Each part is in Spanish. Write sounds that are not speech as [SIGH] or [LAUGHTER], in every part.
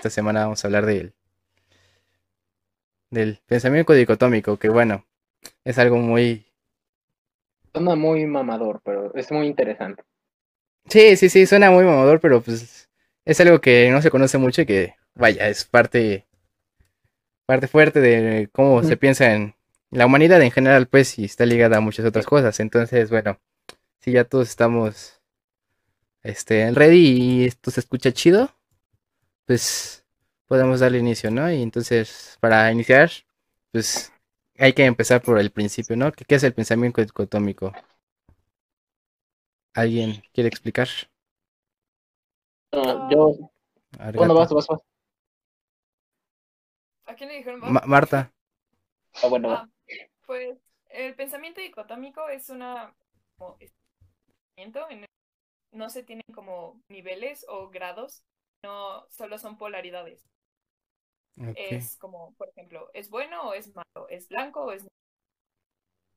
esta semana vamos a hablar del, del pensamiento dicotómico, que bueno, es algo muy... Suena muy mamador, pero es muy interesante. Sí, sí, sí, suena muy mamador, pero pues es algo que no se conoce mucho y que, vaya, es parte, parte fuerte de cómo se piensa en la humanidad en general, pues, y está ligada a muchas otras cosas. Entonces, bueno, si ya todos estamos este, en ready y esto se escucha chido, pues podemos darle inicio, ¿no? Y entonces, para iniciar, pues hay que empezar por el principio, ¿no? ¿Qué, es el pensamiento dicotómico? ¿Alguien quiere explicar? yo. Bueno, vas, vas, vas. ¿A quién le dijeron? Marta. Ah, bueno. Ah, pues el pensamiento dicotómico es una en no se tienen como niveles o grados, no solo son polaridades. Es como, por ejemplo, ¿es bueno o es malo? ¿Es blanco o es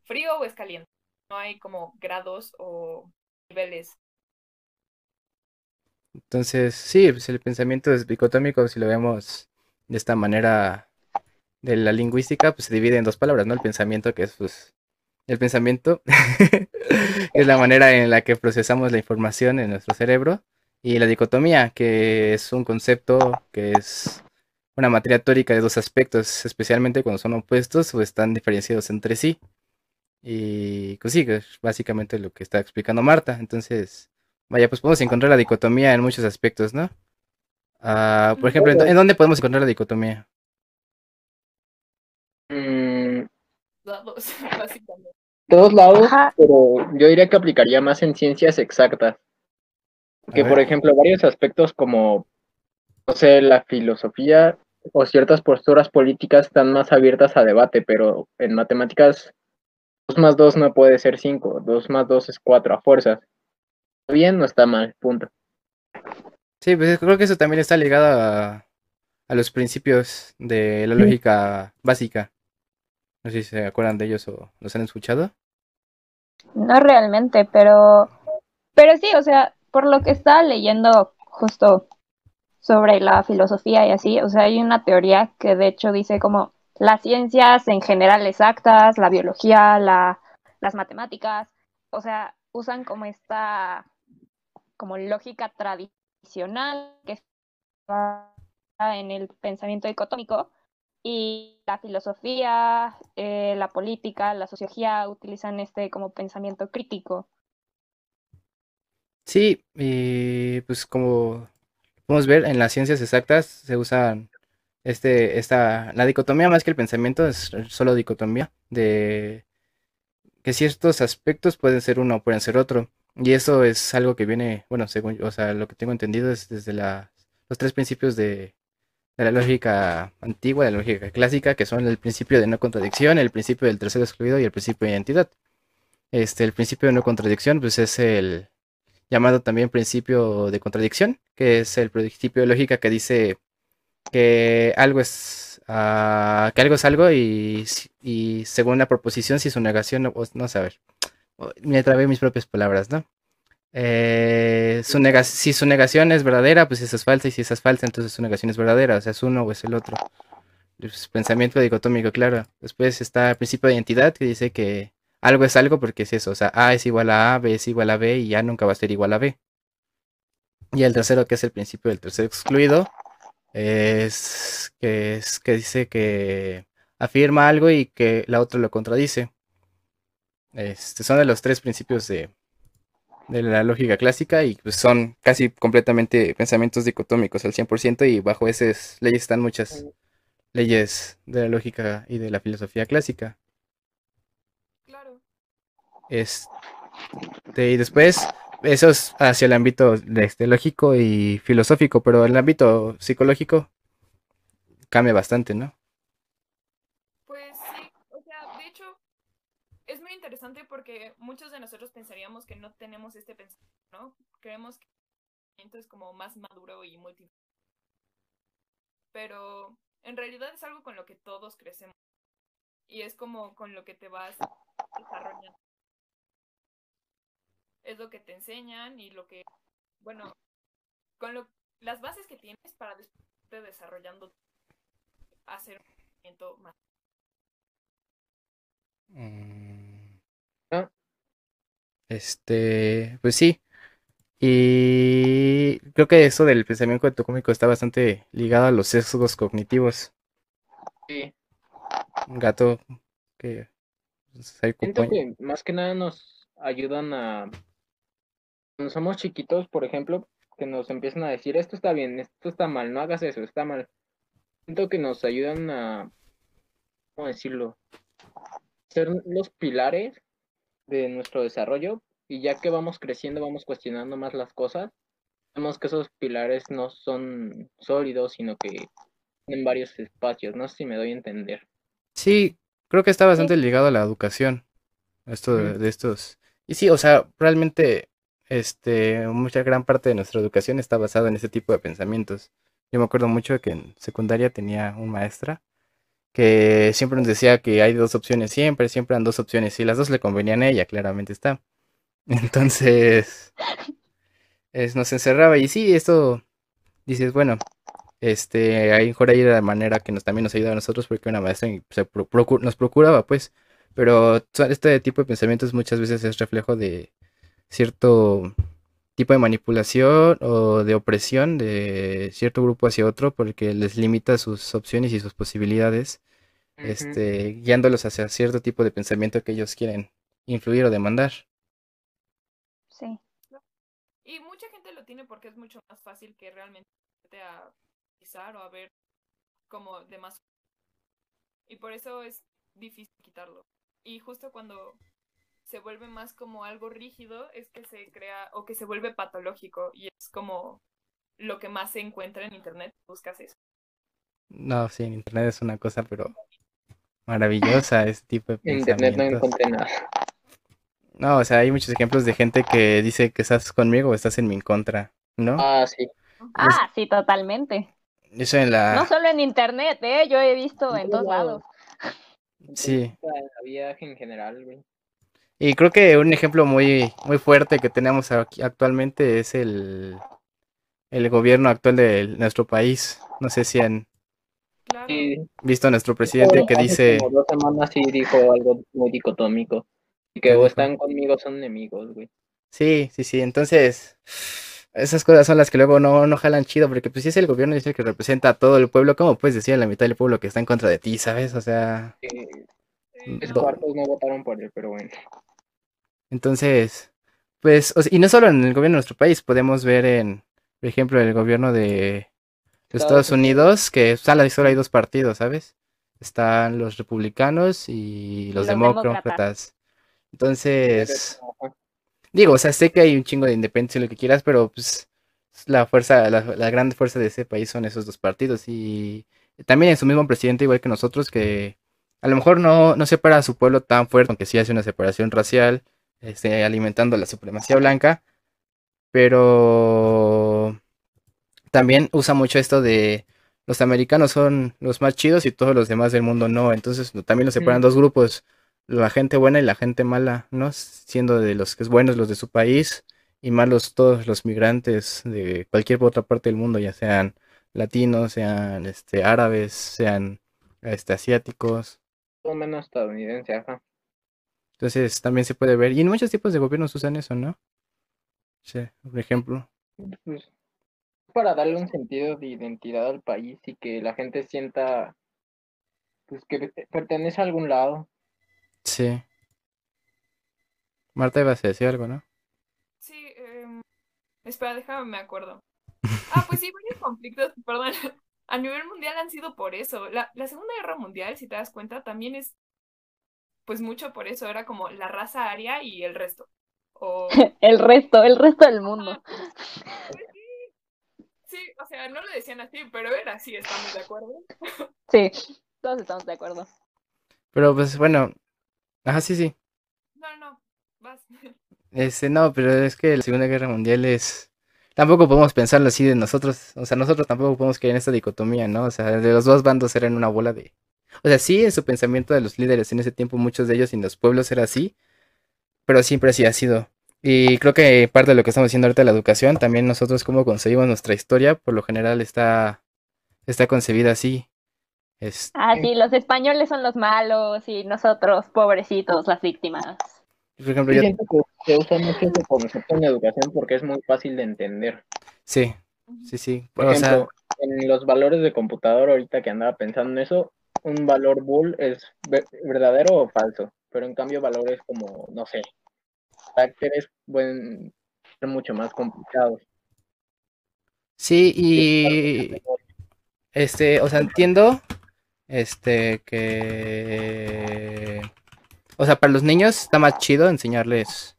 frío o es caliente? No hay como grados o niveles. Entonces, sí, pues el pensamiento es dicotómico, si lo vemos de esta manera de la lingüística, pues se divide en dos palabras, ¿no? El pensamiento, que es pues, el pensamiento [LAUGHS] es la manera en la que procesamos la información en nuestro cerebro. Y la dicotomía, que es un concepto que es una materia teórica de dos aspectos, especialmente cuando son opuestos o están diferenciados entre sí. Y pues sí, es básicamente lo que está explicando Marta. Entonces, vaya, pues podemos encontrar la dicotomía en muchos aspectos, ¿no? Ah, por ejemplo, ¿en dónde podemos encontrar la dicotomía? Mm, lados, [LAUGHS] básicamente. Todos lados, pero yo diría que aplicaría más en ciencias exactas. Que, por ejemplo, varios aspectos como, no sé, la filosofía o ciertas posturas políticas están más abiertas a debate, pero en matemáticas 2 más 2 no puede ser 5, 2 más 2 es 4 a fuerzas. ¿Está bien no está mal? Punto. Sí, pues creo que eso también está ligado a, a los principios de la lógica básica. No sé si se acuerdan de ellos o los han escuchado. No realmente, pero, pero sí, o sea, por lo que estaba leyendo justo sobre la filosofía y así, o sea, hay una teoría que de hecho dice como las ciencias en general exactas, la biología, la, las matemáticas, o sea, usan como esta como lógica tradicional que está en el pensamiento dicotómico y la filosofía, eh, la política, la sociología utilizan este como pensamiento crítico. Sí, y pues como podemos ver en las ciencias exactas se usan este, esta, la dicotomía más que el pensamiento es solo dicotomía de que ciertos aspectos pueden ser uno o pueden ser otro. Y eso es algo que viene, bueno, según, o sea, lo que tengo entendido es desde los tres principios de de la lógica antigua, de la lógica clásica, que son el principio de no contradicción, el principio del tercero excluido y el principio de identidad. Este, el principio de no contradicción, pues es el llamado también principio de contradicción, que es el principio de lógica que dice que algo es uh, que algo es algo y, según la proposición si su negación no, no sé, a ver, me trabé mis propias palabras, ¿no? Eh, su si su negación es verdadera, pues esa es falsa, y si esa es falsa, entonces su negación es verdadera, o sea, es uno o es el otro. pensamiento dicotómico, claro. Después está el principio de identidad que dice que algo es algo porque es eso, o sea, A es igual a A, B es igual a B y A nunca va a ser igual a B. Y el tercero, que es el principio del tercer excluido, es que, es que dice que afirma algo y que la otra lo contradice. Este, son de los tres principios de, de la lógica clásica y pues son casi completamente pensamientos dicotómicos al 100% y bajo esas leyes están muchas leyes de la lógica y de la filosofía clásica. Este, y después, eso es hacia el ámbito este, lógico y filosófico, pero el ámbito psicológico cambia bastante, ¿no? interesante porque muchos de nosotros pensaríamos que no tenemos este pensamiento, ¿no? Creemos que el pensamiento es como más maduro y multi. Pero en realidad es algo con lo que todos crecemos. Y es como con lo que te vas desarrollando. Es lo que te enseñan y lo que, bueno, con lo, las bases que tienes para irte desarrollando hacer un movimiento más. Mm. Ah. Este, pues sí. Y creo que eso del pensamiento cómico está bastante ligado a los sesgos cognitivos. Sí. Un gato que Siento que más que nada nos ayudan a cuando somos chiquitos, por ejemplo, que nos empiezan a decir esto está bien, esto está mal, no hagas eso, está mal. Siento que nos ayudan a ¿cómo decirlo? ser los pilares de nuestro desarrollo y ya que vamos creciendo, vamos cuestionando más las cosas, vemos que esos pilares no son sólidos, sino que en varios espacios, no sé si me doy a entender. Sí, creo que está bastante ligado a la educación, esto de, estos. Y sí, o sea, realmente, este, mucha gran parte de nuestra educación está basada en ese tipo de pensamientos. Yo me acuerdo mucho de que en secundaria tenía un maestra que siempre nos decía que hay dos opciones siempre, siempre han dos opciones, y las dos le convenían a ella, claramente está. [LAUGHS] Entonces, es, nos encerraba y sí, esto dices, bueno, este, ahí mejor ahí de la manera que nos, también nos ayuda a nosotros porque una maestra nos procuraba, pues, pero este tipo de pensamientos muchas veces es reflejo de cierto tipo de manipulación o de opresión de cierto grupo hacia otro porque les limita sus opciones y sus posibilidades, este, guiándolos hacia cierto tipo de pensamiento que ellos quieren influir o demandar. Sí. Y mucha gente lo tiene porque es mucho más fácil que realmente a pisar o a ver como demás. Y por eso es difícil quitarlo. Y justo cuando se vuelve más como algo rígido es que se crea o que se vuelve patológico y es como lo que más se encuentra en internet, buscas eso. No, sí, en internet es una cosa, pero maravillosa [LAUGHS] este tipo de En internet no encontré nada. No, o sea, hay muchos ejemplos de gente que dice que estás conmigo o estás en mi contra, ¿no? Ah, sí. Ah, sí, totalmente. Eso en la... No solo en internet, ¿eh? Yo he visto en todos lados. Sí. La vida en general, güey. Y creo que un ejemplo muy, muy fuerte que tenemos aquí actualmente es el, el gobierno actual de nuestro país. No sé si han visto a nuestro presidente que dice... Como dos semanas sí dijo algo muy dicotómico. Que o están conmigo son enemigos, güey. Sí, sí, sí. Entonces, esas cosas son las que luego no, no jalan chido, porque pues si es el gobierno es el que representa a todo el pueblo, ¿cómo puedes decir a la mitad del pueblo que está en contra de ti, sabes? O sea... Es cuartos no votaron por él, pero bueno. Entonces, pues, y no solo en el gobierno de nuestro país, podemos ver en, por ejemplo, el gobierno de Estados, Unidos, que solo hay dos partidos, ¿sabes? Están los republicanos y los, demócratas. Entonces, digo, o sea, sé que hay un chingo de independencia y lo que quieras, pero pues la fuerza, la, la gran fuerza de ese país son esos dos partidos y también en su mismo presidente, igual que nosotros, que a lo mejor no, no separa a su pueblo tan fuerte, aunque sí hace una separación racial, este, alimentando la supremacía blanca, pero también usa mucho esto de los americanos son los más chidos y todos los demás del mundo no, entonces también los separan dos grupos, la gente buena y la gente mala, ¿no? Siendo de los que es buenos los de su país y malos todos los migrantes de cualquier otra parte del mundo, ya sean latinos, sean este árabes, sean este asiáticos o menos estadounidense, ajá. Entonces también se puede ver. Y en muchos tipos de gobiernos usan eso, ¿no? Sí, por ejemplo. Pues, para darle un sentido de identidad al país y que la gente sienta pues que pertenece a algún lado. Sí. Marta iba a decir algo, ¿no? Sí, eh, espera, déjame me acuerdo. Ah, pues sí, varios conflictos, perdón, [LAUGHS] a nivel mundial han sido por eso. La, la Segunda Guerra Mundial, si te das cuenta, también es, pues mucho por eso, era como la raza aria y el resto. O... [LAUGHS] el resto, el resto del mundo. Pues sí. o sea, no lo decían así, pero era así, estamos de acuerdo. [LAUGHS] sí, todos estamos de acuerdo. Pero pues bueno, ajá, sí, sí. No, no, vas. [LAUGHS] Este, no, pero es que la Segunda Guerra Mundial es tampoco podemos pensarlo así de nosotros, o sea, nosotros tampoco podemos caer en esta dicotomía, ¿no? O sea, de los dos bandos eran una bola de... O sea, sí, en su pensamiento de los líderes en ese tiempo, muchos de ellos en los pueblos era así, pero siempre así ha sido. Y creo que parte de lo que estamos haciendo ahorita de la educación, también nosotros cómo conseguimos nuestra historia, por lo general está está concebida así. Ah, sí, los españoles son los malos y nosotros, pobrecitos, las víctimas. Por ejemplo, yo... Siento que se usa mucho ese concepto en educación porque es muy fácil de entender. Sí, sí, sí. Por ejemplo, en los valores de computador, ahorita que andaba pensando en eso, un valor bull es verdadero o falso, pero en cambio valores como, no sé, caracteres pueden ser mucho más complicados. Sí, y este, o sea, entiendo este que o sea, para los niños está más chido enseñarles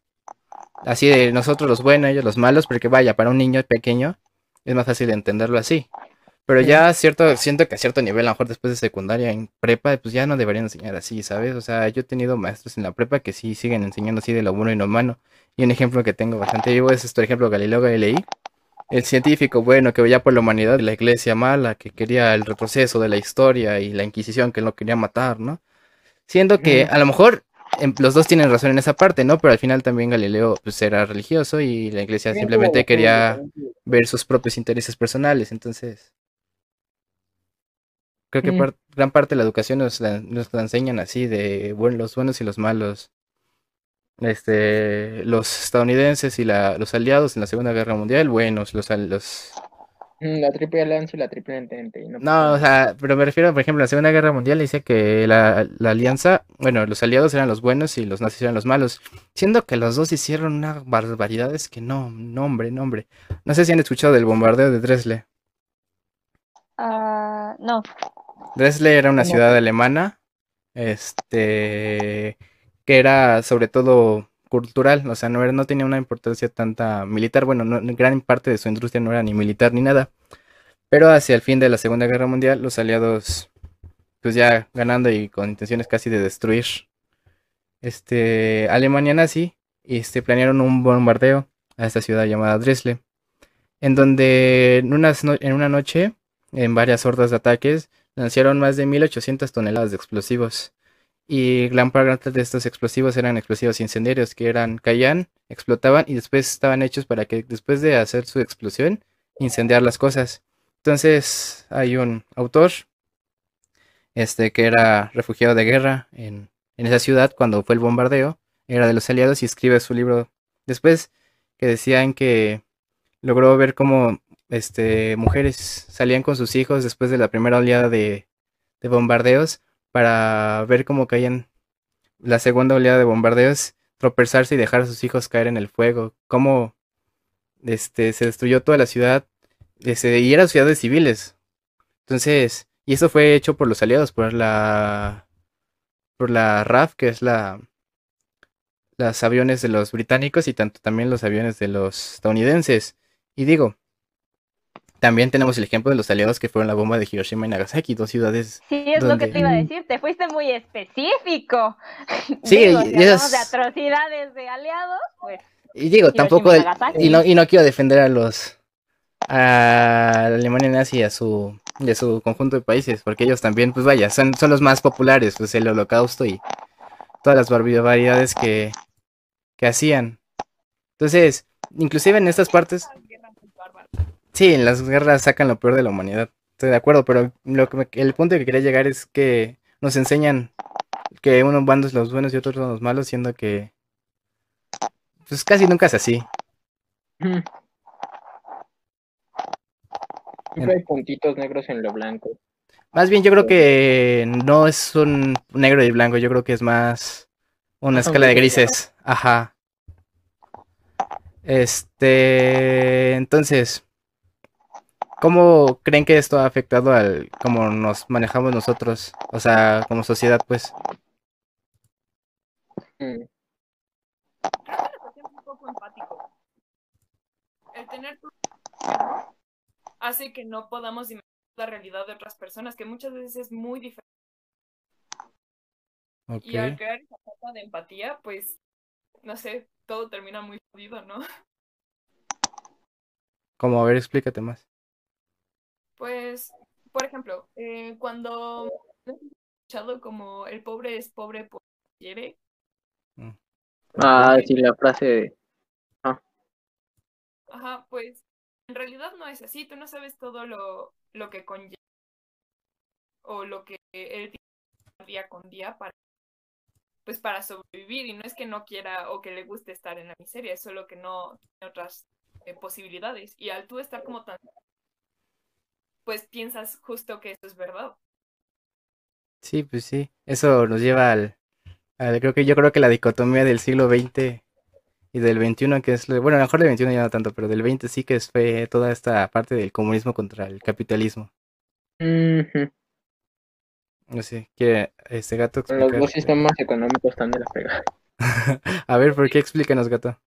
así de nosotros los buenos, ellos los malos, porque vaya, para un niño pequeño es más fácil entenderlo así. Pero ya cierto, siento que a cierto nivel, a lo mejor después de secundaria, en prepa, pues ya no deberían enseñar así, ¿sabes? O sea, yo he tenido maestros en la prepa que sí siguen enseñando así de lo bueno y lo malo. Y un ejemplo que tengo bastante vivo es este ejemplo Galileo Galilei, el científico bueno que veía por la humanidad, la iglesia mala, que quería el retroceso de la historia y la Inquisición que lo quería matar, ¿no? Siendo que a lo mejor em, los dos tienen razón en esa parte, ¿no? Pero al final también Galileo pues, era religioso y la iglesia simplemente quería ver sus propios intereses personales, entonces... Creo que mm. gran parte de la educación nos la, enseñan así, de bueno, los buenos y los malos. Este, los estadounidenses y la, los aliados en la Segunda Guerra Mundial, buenos, los, los... Mm, la triple alianza y la triple entente. No, o sea, pero me refiero, por ejemplo, a la Segunda Guerra Mundial dice que la, la, alianza, bueno, los aliados eran los buenos y los nazis eran los malos, siendo que los dos hicieron unas barbaridades que no, nombre, nombre. No sé si han escuchado del bombardeo de Dresle. Ah, no. Dresle era una ciudad alemana, este, que era sobre todo cultural, o sea, no, era, no tenía una importancia tanta militar, bueno, gran parte de su industria no era ni militar ni nada, pero hacia el fin de la Segunda Guerra Mundial, los aliados, pues ya ganando y con intenciones casi de destruir, este, Alemania nazi, y este, planearon un bombardeo a esta ciudad llamada Dresle, en donde en en una noche, en varias hordas de ataques, lanzaron más de 1800 toneladas de explosivos. Y gran parte de estos explosivos eran explosivos incendiarios que eran caían, explotaban y después estaban hechos para que después de hacer su explosión incendiar las cosas. Entonces hay un autor este que era refugiado de guerra en, en esa ciudad cuando fue el bombardeo, era de los aliados y escribe su libro después que decían que logró ver cómo este, mujeres salían con sus hijos después de la primera oleada de, bombardeos para ver cómo caían la segunda oleada de bombardeos, tropezarse y dejar a sus hijos caer en el fuego, cómo este, se destruyó toda la ciudad este, y eran ciudades civiles. Entonces, y eso fue hecho por los aliados, por la por la RAF, que es la los aviones de los británicos y tanto también los aviones de los estadounidenses. Y digo, también tenemos el ejemplo de los aliados que fueron la bomba de Hiroshima y Nagasaki, dos ciudades. Sí, es lo que te iba a decir, te fuiste muy específico. Sí, digo, de atrocidades de aliados, pues. Y digo, tampoco, y, no, y no quiero defender a los, a Alemania nazi y a su, de su conjunto de países, porque ellos también, pues vaya, son, son los más populares, pues el holocausto y todas las barbaridades que, que hacían. Entonces, inclusive en estas partes... Sí, en las guerras sacan lo peor de la humanidad. Estoy de acuerdo, pero lo que el punto que quería llegar es que nos enseñan que unos bandos los buenos y otros son los malos, siendo que pues casi nunca es así. Siempre hay puntitos negros en lo blanco. Más bien yo creo que no es un negro y blanco, yo creo que es más una escala de grises. Ajá. Este, entonces, ¿Cómo creen que esto ha afectado al cómo nos manejamos nosotros? O sea, como sociedad, pues. Mm. un poco empático. El tener hace que no podamos imaginar la realidad de otras personas, que muchas veces es muy diferente. Y al crear esa falta de empatía, pues, no sé, todo termina muy jodido, ¿no? Como, a ver, explícate más. Pues, por ejemplo, eh, cuando he escuchado como el pobre es pobre porque quiere. Mm. Ah, sí, la frase de... Ah. Ajá, pues en realidad no es así, tú no sabes todo lo, lo que conlleva o lo que él tiene día con día para pues para sobrevivir y no es que no quiera o que le guste estar en la miseria, es solo que no tiene otras eh, posibilidades y al tú estar como tan pues piensas justo que eso es verdad. Sí, pues sí, eso nos lleva al, creo que yo creo que la dicotomía del siglo XX y del XXI, que es, bueno, a lo mejor del XXI ya no tanto, pero del XX sí que fue toda esta parte del comunismo contra el capitalismo. No sé, quiere este gato Los dos sistemas económicos están de la pega. [LAUGHS] a ver, ¿por qué explícanos, gato?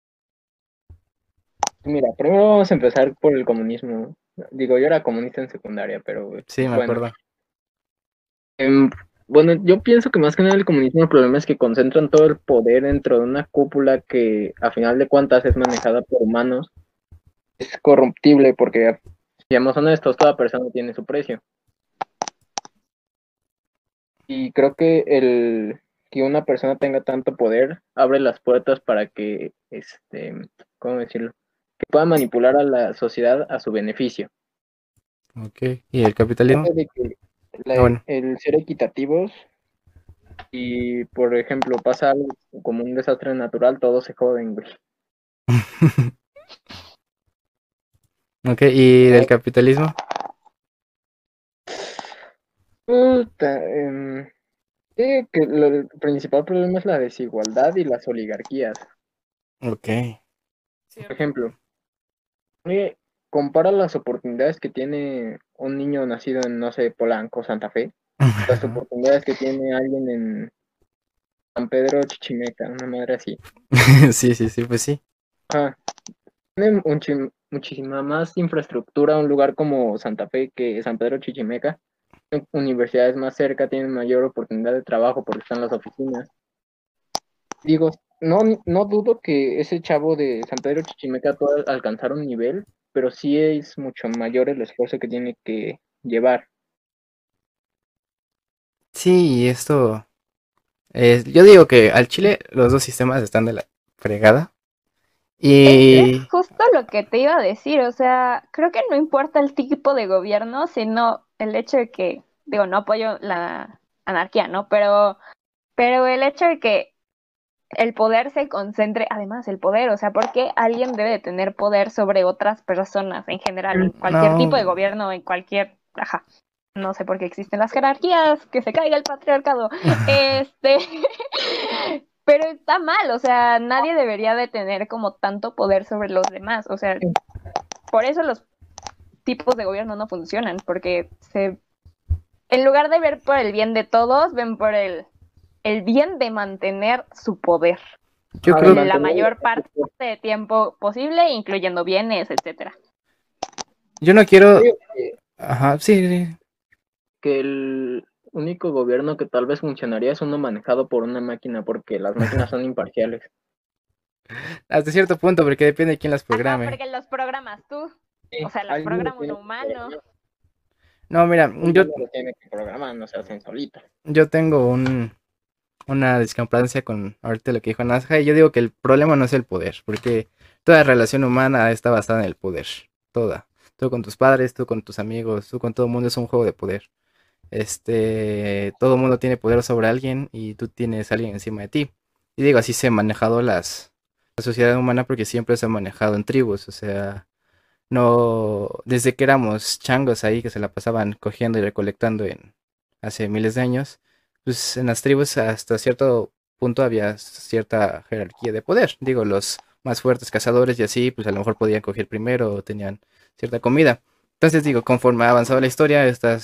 Mira, primero vamos a empezar por el comunismo. Digo, yo era comunista en secundaria, pero... Sí, me acuerdo. Em, bueno, yo pienso que más que nada el comunismo el problema es que concentran todo el poder dentro de una cúpula que a final de cuentas es manejada por humanos. Es corruptible porque, seamos honestos, toda persona tiene su precio. Y creo que el que una persona tenga tanto poder abre las puertas para que, este, ¿cómo decirlo? Que pueda manipular a la sociedad a su beneficio. Ok, ¿y el capitalismo? Ah, el ser equitativos y, por ejemplo, pasa algo como un desastre natural, todos se joden, güey. [LAUGHS] ok, ¿y del capitalismo? Puta, eh, que el principal problema es la desigualdad y las oligarquías. Ok. Por ejemplo, compara las oportunidades que tiene un niño nacido en, no sé, Polanco, Santa Fe, las oportunidades que tiene alguien en San Pedro Chichimeca, una madre así. [LAUGHS] sí, sí, sí, pues sí. Tiene muchísima más infraestructura un lugar como Santa Fe que San Pedro Chichimeca. Universidades más cerca tienen mayor oportunidad de trabajo porque están las oficinas. Digo, no, no dudo que ese chavo de San Pedro Chichimeca pueda alcanzar un nivel pero sí es mucho mayor el esfuerzo que tiene que llevar. Sí, esto... yo digo que al Chile los dos sistemas están de la fregada. Y... Es, justo lo que te iba a decir, o sea, creo que no importa el tipo de gobierno, sino el hecho de que, digo, no apoyo la anarquía, ¿no? Pero, pero el hecho de que el poder se concentre, además el poder, o sea, porque alguien debe de tener poder sobre otras personas en general, en cualquier tipo de gobierno, en cualquier, ajá, no sé por qué existen las jerarquías, que se caiga el patriarcado, [LAUGHS] este, [LAUGHS] pero está mal, o sea, nadie debería de tener como tanto poder sobre los demás, o sea, por eso los tipos de gobierno no funcionan, porque se, en lugar de ver por el bien de todos, ven por el el bien de mantener su poder. Yo creo que la mayor parte de tiempo posible, incluyendo bienes, etcétera. Yo no quiero. Ajá, sí, sí. Que el único gobierno que tal vez funcionaría es uno manejado por una máquina, porque las máquinas son [LAUGHS] imparciales. Hasta cierto punto, porque depende de quién las programe. porque los programas tú. o sea, las programa un humano. No, mira, yo. no se hacen solitas. Yo tengo un una discrepancia con ahorita lo que dijo Nazja. Y yo digo que el problema no es el poder, porque toda relación humana está basada en el poder. Toda. Tú con tus padres, tú con tus amigos, tú con todo el mundo es un juego de poder. Este, todo el mundo tiene poder sobre alguien y tú tienes a alguien encima de ti. Y digo, así se ha manejado las, la sociedad humana porque siempre se ha manejado en tribus, o sea, no, desde que éramos changos ahí que se la pasaban cogiendo y recolectando en hace miles de años, pues en las tribus hasta cierto punto había cierta jerarquía de poder. Digo, los más fuertes cazadores y así, pues a lo mejor podían coger primero o tenían cierta comida. Entonces digo, conforme ha avanzado la historia, esta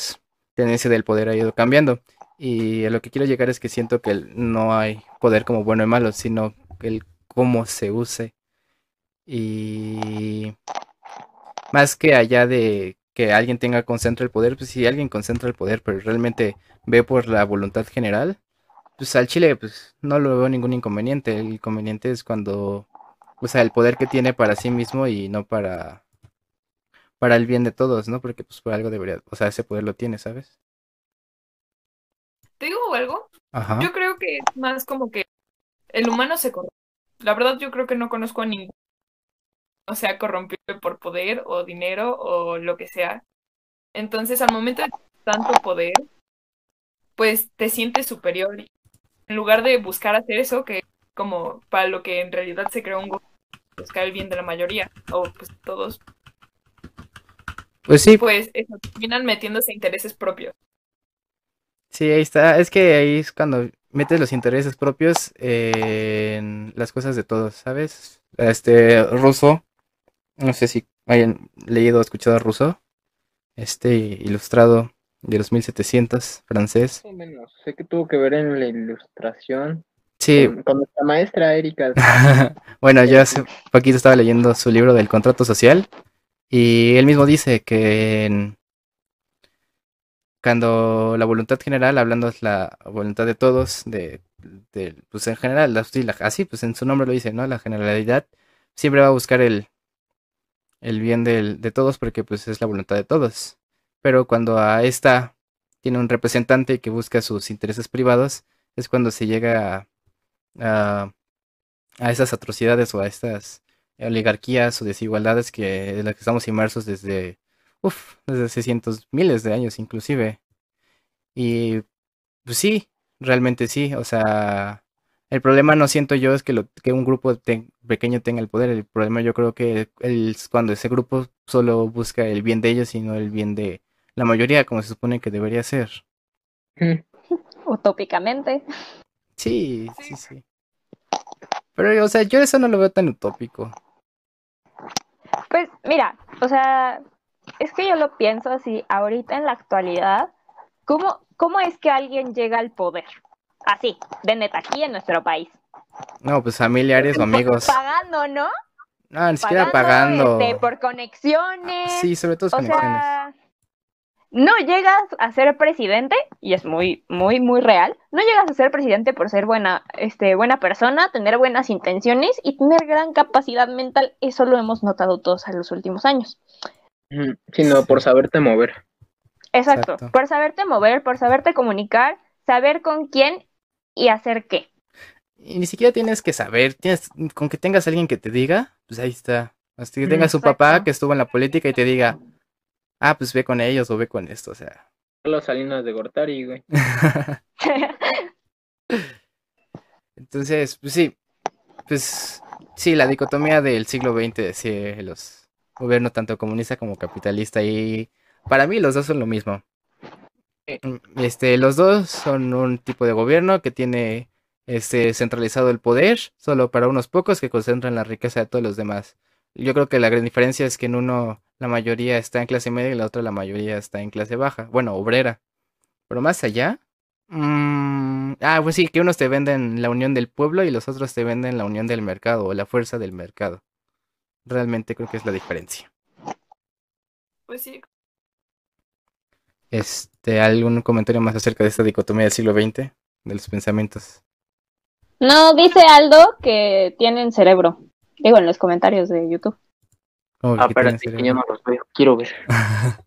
tendencia del poder ha ido cambiando. Y a lo que quiero llegar es que siento que no hay poder como bueno y malo, sino el cómo se use. Y más que allá de que alguien tenga concentra el poder, pues si alguien concentra el poder, pero realmente ve por la voluntad general, pues al Chile pues no lo veo ningún inconveniente. El inconveniente es cuando usa el poder que tiene para sí mismo y no para para el bien de todos, ¿no? Porque pues por algo debería, o sea, ese poder lo tiene, ¿sabes? ¿Te digo algo? Yo creo que es más como que el humano se corrompe. La verdad yo creo que no conozco a ningún o sea corrompido por poder o dinero o lo que sea. Entonces, al momento de tanto poder, pues te sientes superior. En lugar de buscar hacer eso, que como para lo que en realidad se creó un gobierno, buscar el bien de la mayoría, o pues todos. Pues sí. Pues eso, terminan metiéndose intereses propios. Sí, ahí está. Es que ahí es cuando metes los intereses propios en las cosas de todos, ¿sabes? Este ruso, no sé si hayan leído o escuchado a Rousseau, este ilustrado de los 1700, francés. menos. Sé que tuvo que ver en la ilustración. Sí. Con, nuestra maestra Erika. [LAUGHS] bueno, yo hace poquito estaba leyendo su libro del contrato social y él mismo dice que cuando la voluntad general, hablando es la voluntad de todos, de, pues en general, así pues en su nombre lo dice, ¿no? La generalidad siempre va a buscar el, el bien de todos porque pues es la voluntad de todos. Pero cuando a esta tiene un representante que busca sus intereses privados, es cuando se llega a, a, esas atrocidades o a estas oligarquías o desigualdades que en las que estamos inmersos desde, uf, desde hace cientos, miles de años inclusive. Y pues sí, realmente sí, o sea, el problema no siento yo es que, lo, que un grupo pequeño tenga el poder. El problema yo creo que es cuando ese grupo solo busca el bien de ellos y no el bien de la mayoría, como se supone que debería ser. [LAUGHS] Utópicamente. Sí, sí, sí. Pero, o sea, yo eso no lo veo tan utópico. Pues, mira, o sea, es que yo lo pienso así, ahorita en la actualidad, ¿cómo, cómo es que alguien llega al poder? Así, de neta, aquí en nuestro país. No, pues familiares o amigos. Pagando, ¿no? No, ni siquiera pagando. Este, por conexiones. Sí, sobre todo conexiones. no llegas a ser presidente, y es muy, muy, muy real, no llegas a ser presidente por ser buena, este, buena persona, tener buenas intenciones y tener gran capacidad mental. Eso lo hemos notado todos en los últimos años. Sino por saberte mover. Exacto, por saberte mover, por saberte comunicar, saber con quién y hacer qué. Y ni siquiera tienes que saber, tienes, con que tengas alguien que te diga, pues ahí está. Hasta que tengas un papá que estuvo en la política y te diga, ah, pues ve con ellos o ve con esto, o sea. Los Salinas de Gortari, güey. [LAUGHS] [LAUGHS] Entonces, pues sí, pues sí, la dicotomía del siglo XX, sí, los gobiernos tanto comunista como capitalista y para mí los dos son lo mismo. Mm, este, los dos son un tipo de gobierno que tiene este centralizado el poder solo para unos pocos que concentran la riqueza de todos los demás. Yo creo que la gran diferencia es que en uno la mayoría está en clase media y la otra la mayoría está en clase baja, bueno, obrera. Pero más allá, mmm, ah, pues sí, que unos te venden la unión del pueblo y los otros te venden la unión del mercado o la fuerza del mercado. Realmente creo que es la diferencia. Pues sí, este, ¿algún comentario más acerca de esta dicotomía del siglo XX, de los pensamientos? No, dice Aldo que tienen cerebro. Digo, en los comentarios de YouTube. Ah, espérate, que yo no los veo. Quiero ver. [LAUGHS]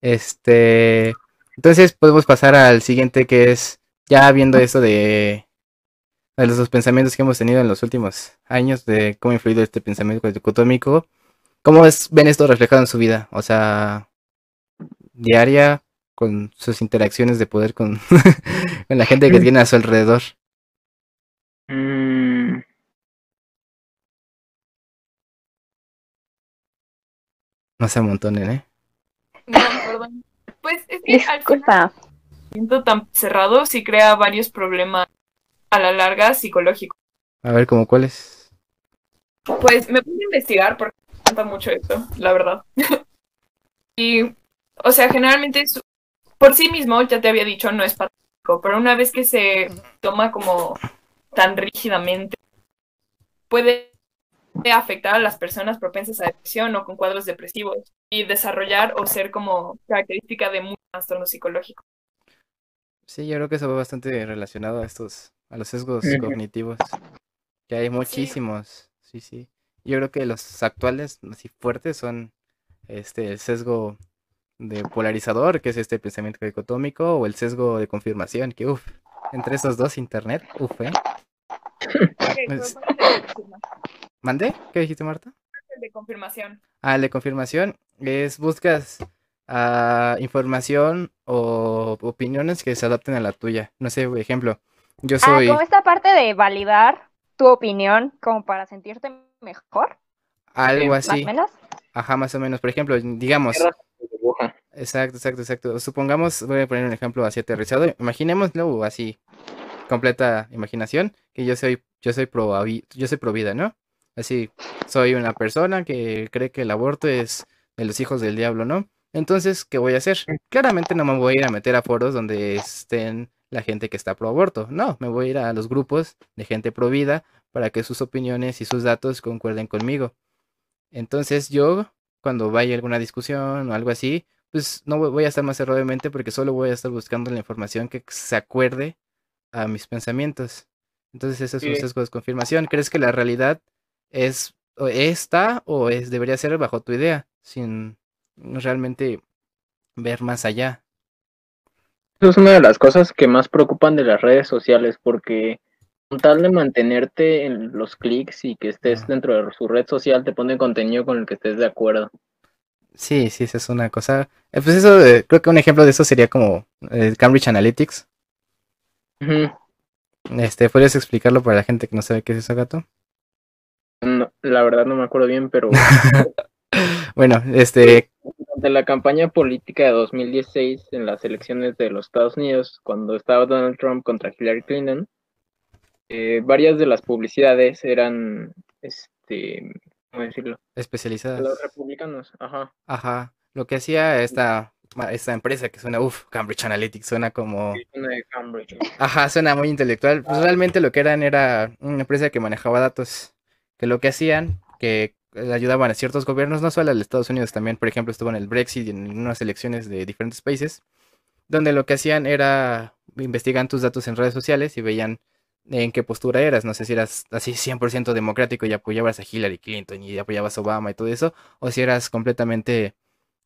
este, entonces podemos pasar al siguiente que es, ya viendo esto de, de los pensamientos que hemos tenido en los últimos años, de cómo ha influido este pensamiento dicotómico ¿Cómo es, ven esto reflejado en su vida? O sea, diaria, con sus interacciones de poder con, [LAUGHS] con la gente que tiene a su alrededor. Mm. No se amontonen, ¿eh? No, perdón. Pues es que al siento tan cerrado sí crea varios problemas a la larga psicológicos. A ver, ¿cómo cuáles? Pues me puse a investigar porque mucho esto, la verdad. y, o sea, generalmente por sí mismo, ya te había dicho, no es patético, pero una vez que se toma como tan rígidamente, puede afectar a las personas propensas a depresión o con cuadros depresivos y desarrollar o ser como característica de muchos trastornos psicológicos. Sí, yo creo que eso va bastante relacionado a estos, a los sesgos cognitivos, que hay muchísimos, sí, sí. Yo creo que los actuales, así fuertes, son este el sesgo de polarizador, que es este pensamiento dicotómico, o el sesgo de confirmación, que uff, entre esos dos, internet, uff, ¿eh? [LAUGHS] ¿Mandé? ¿Qué dijiste, Marta? El de confirmación. Ah, el de confirmación es buscas a información o opiniones que se adapten a la tuya. No sé, por ejemplo, yo ah, soy... Ah, como esta parte de validar tu opinión como para sentirte mejor. Algo así. ¿Más o menos? Ajá, más o menos. Por ejemplo, digamos... Exacto, exacto, exacto. Supongamos, voy a poner un ejemplo así aterrizado. Imaginémoslo así, completa imaginación, que yo soy, yo soy pro, yo soy pro vida, ¿no? Así, soy una persona que cree que el aborto es de los hijos del diablo, ¿no? Entonces, ¿qué voy a hacer? Claramente no me voy a ir a meter a foros donde estén la gente que está pro aborto. No, me voy a ir a los grupos de gente pro vida para que sus opiniones y sus datos concuerden conmigo. Entonces, yo, cuando vaya a alguna discusión o algo así, pues no voy a estar más cerrado de mente porque solo voy a estar buscando la información que se acuerde a mis pensamientos. Entonces, eso es un sesgo de confirmación. ¿Crees que la realidad es esta o es debería ser bajo tu idea sin realmente ver más allá. Eso es una de las cosas que más preocupan de las redes sociales porque con tal de mantenerte en los clics y que estés dentro de su red social te pone contenido con el que estés de acuerdo. Sí, sí, esa es una cosa. Eh, pues eso, creo que un ejemplo de eso sería como eh, Cambridge Analytics. Este, ¿podrías explicarlo para la gente que no sabe qué es eso, gato? No, la verdad no me acuerdo bien, pero... [LAUGHS] bueno, este... Durante la campaña política de 2016 en las elecciones de los Estados Unidos, cuando estaba Donald Trump contra Hillary Clinton, eh, varias de las publicidades eran, este, ¿cómo decirlo? Especializadas. los republicanos, ajá. Ajá. Lo que hacía esta, esta empresa que suena, uff, Cambridge Analytics, suena como... suena de Cambridge. Ajá, suena muy intelectual. Pues realmente lo que eran era una empresa que manejaba datos que lo que hacían, que ayudaban a ciertos gobiernos, no solo a los Estados Unidos, también, por ejemplo, estuvo en el Brexit y en unas elecciones de diferentes países, donde lo que hacían era investigar tus datos en redes sociales y veían en qué postura eras, no sé si eras así 100% democrático y apoyabas a Hillary Clinton y apoyabas a Obama y todo eso, o si eras completamente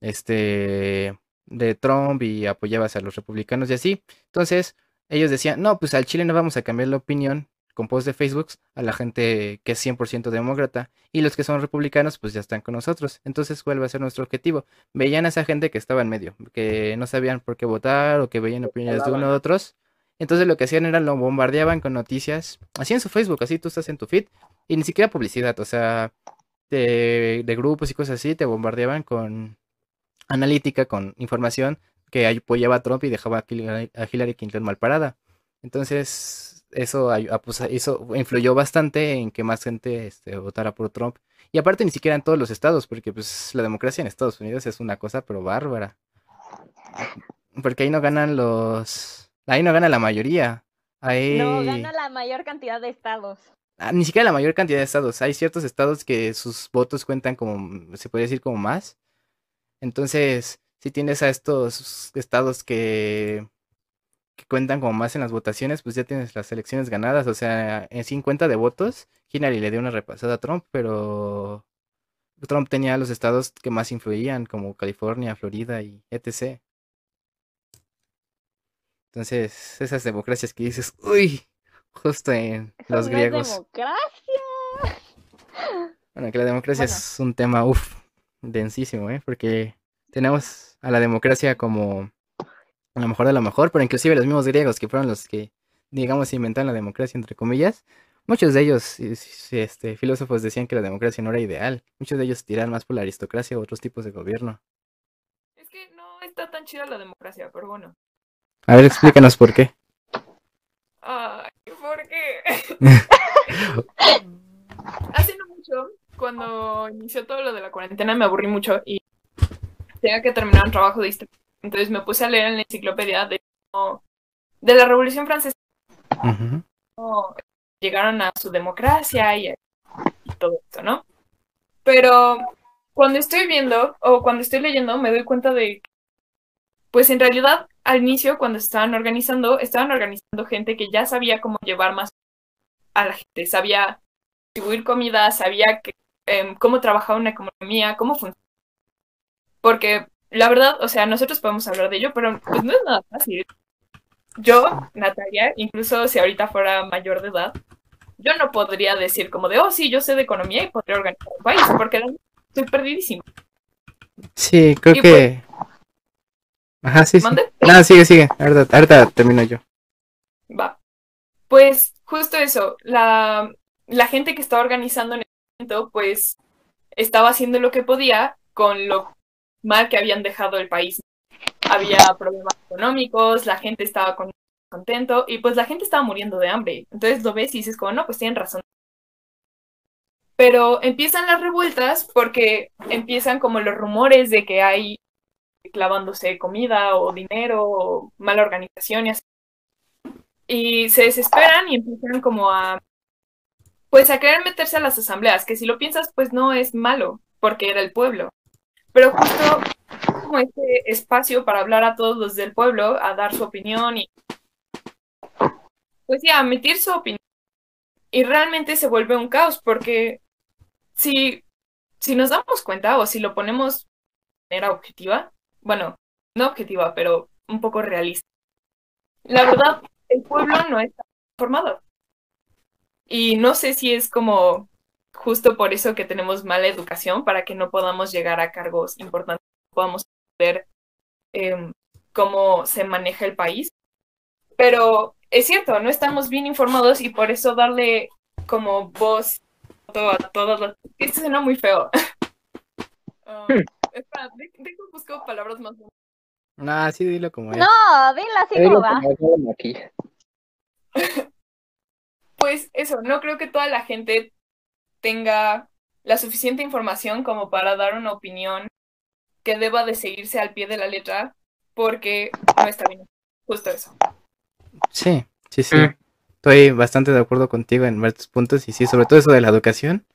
este de Trump y apoyabas a los republicanos y así. Entonces, ellos decían, no, pues al Chile no vamos a cambiar la opinión con post de Facebook a la gente que es 100% demócrata y los que son republicanos pues ya están con nosotros. Entonces, ¿cuál va a ser nuestro objetivo? Veían a esa gente que estaba en medio, que no sabían por qué votar o que veían opiniones de uno u otros. Entonces lo que hacían era lo bombardeaban con noticias, así en su Facebook, así tú estás en tu feed y ni siquiera publicidad, o sea, de, de grupos y cosas así, te bombardeaban con analítica, con información que apoyaba a Trump y dejaba a Hillary Clinton mal parada. Entonces, eso, pues, eso influyó bastante en que más gente este, votara por Trump. Y aparte ni siquiera en todos los estados, porque pues la democracia en Estados Unidos es una cosa pero bárbara. Porque ahí no ganan los... Ahí no gana la mayoría. Ahí... No, gana la mayor cantidad de estados. Ah, ni siquiera la mayor cantidad de estados. Hay ciertos estados que sus votos cuentan como, se puede decir, como más. Entonces, si tienes a estos estados que que cuentan como más en las votaciones, pues ya tienes las elecciones ganadas. O sea, en 50 de votos, Hillary le dio una repasada a Trump, pero Trump tenía los estados que más influían, como California, Florida y etc. Entonces, esas democracias que dices, uy, justo en los griegos. democracia! [LAUGHS] Bueno, que la democracia es un tema, uff, densísimo, ¿eh? Porque tenemos a la democracia como a lo mejor de lo mejor, pero inclusive los mismos griegos que fueron los que, digamos, inventaron la democracia, entre comillas, muchos de ellos, este, filósofos decían que la democracia no era ideal. Muchos de ellos tiran más por la aristocracia u otros tipos de gobierno. Es que no está tan chida la democracia, pero bueno. A ver, explícanos por qué. Ay, ¿por qué? [LAUGHS] Hace no mucho, cuando inició todo lo de la cuarentena, me aburrí mucho y tenía que terminar un trabajo de historia entonces me puse a leer en la enciclopedia de, de la Revolución Francesa. llegaron a su democracia y, todo esto, ¿no? Pero cuando estoy viendo o cuando estoy leyendo me doy cuenta de, pues en realidad al inicio cuando estaban organizando, estaban organizando gente que ya sabía cómo llevar más a la gente, sabía distribuir comida, sabía que, em, cómo trabajaba una economía, cómo funciona. Porque la verdad, o sea, nosotros podemos hablar de ello, pero pues no es nada fácil. Yo, Natalia, incluso si ahorita fuera mayor de edad, yo no podría decir como de, oh, sí, yo sé de economía y podría organizar un país, porque estoy perdidísimo. Sí, creo que... Ajá, sí, sí. Nada, sigue, sigue. Ahorita, ahorita termino yo. Va. Pues justo eso, la, la gente que estaba organizando en el momento, pues estaba haciendo lo que podía con lo mal que habían dejado el país. Había problemas económicos, la gente estaba contento y pues la gente estaba muriendo de hambre. Entonces lo ves y dices como, no, pues tienen razón. Pero empiezan las revueltas porque empiezan como los rumores de que hay clavándose comida o dinero o mala organización y así. Y se desesperan y empiezan como a pues a querer meterse a las asambleas, que si lo piensas, pues no es malo, porque era el pueblo. Pero justo como este espacio para hablar a todos los del pueblo, a dar su opinión y pues ya, a emitir su opinión. Y realmente se vuelve un caos, porque si, si nos damos cuenta o si lo ponemos de manera objetiva, bueno, no objetiva, pero un poco realista. La verdad, el pueblo no está formado. Y no sé si es como justo por eso que tenemos mala educación, para que no podamos llegar a cargos importantes, podamos ver em, cómo se maneja el país. Pero es cierto, no estamos bien informados y por eso darle como voz a todas las... Esto suena muy feo. um, [LAUGHS] espera, dejo busco palabras más... No, sí, dilo como es. No, dilo así como va. [LAUGHS] pues eso, no creo que toda la gente tenga la suficiente información como para dar una opinión que deba de seguirse al pie de la letra porque no está bien. Justo eso. Sí, sí, sí. Mm. Estoy bastante de acuerdo contigo en varios puntos y sí, sobre todo eso de la educación.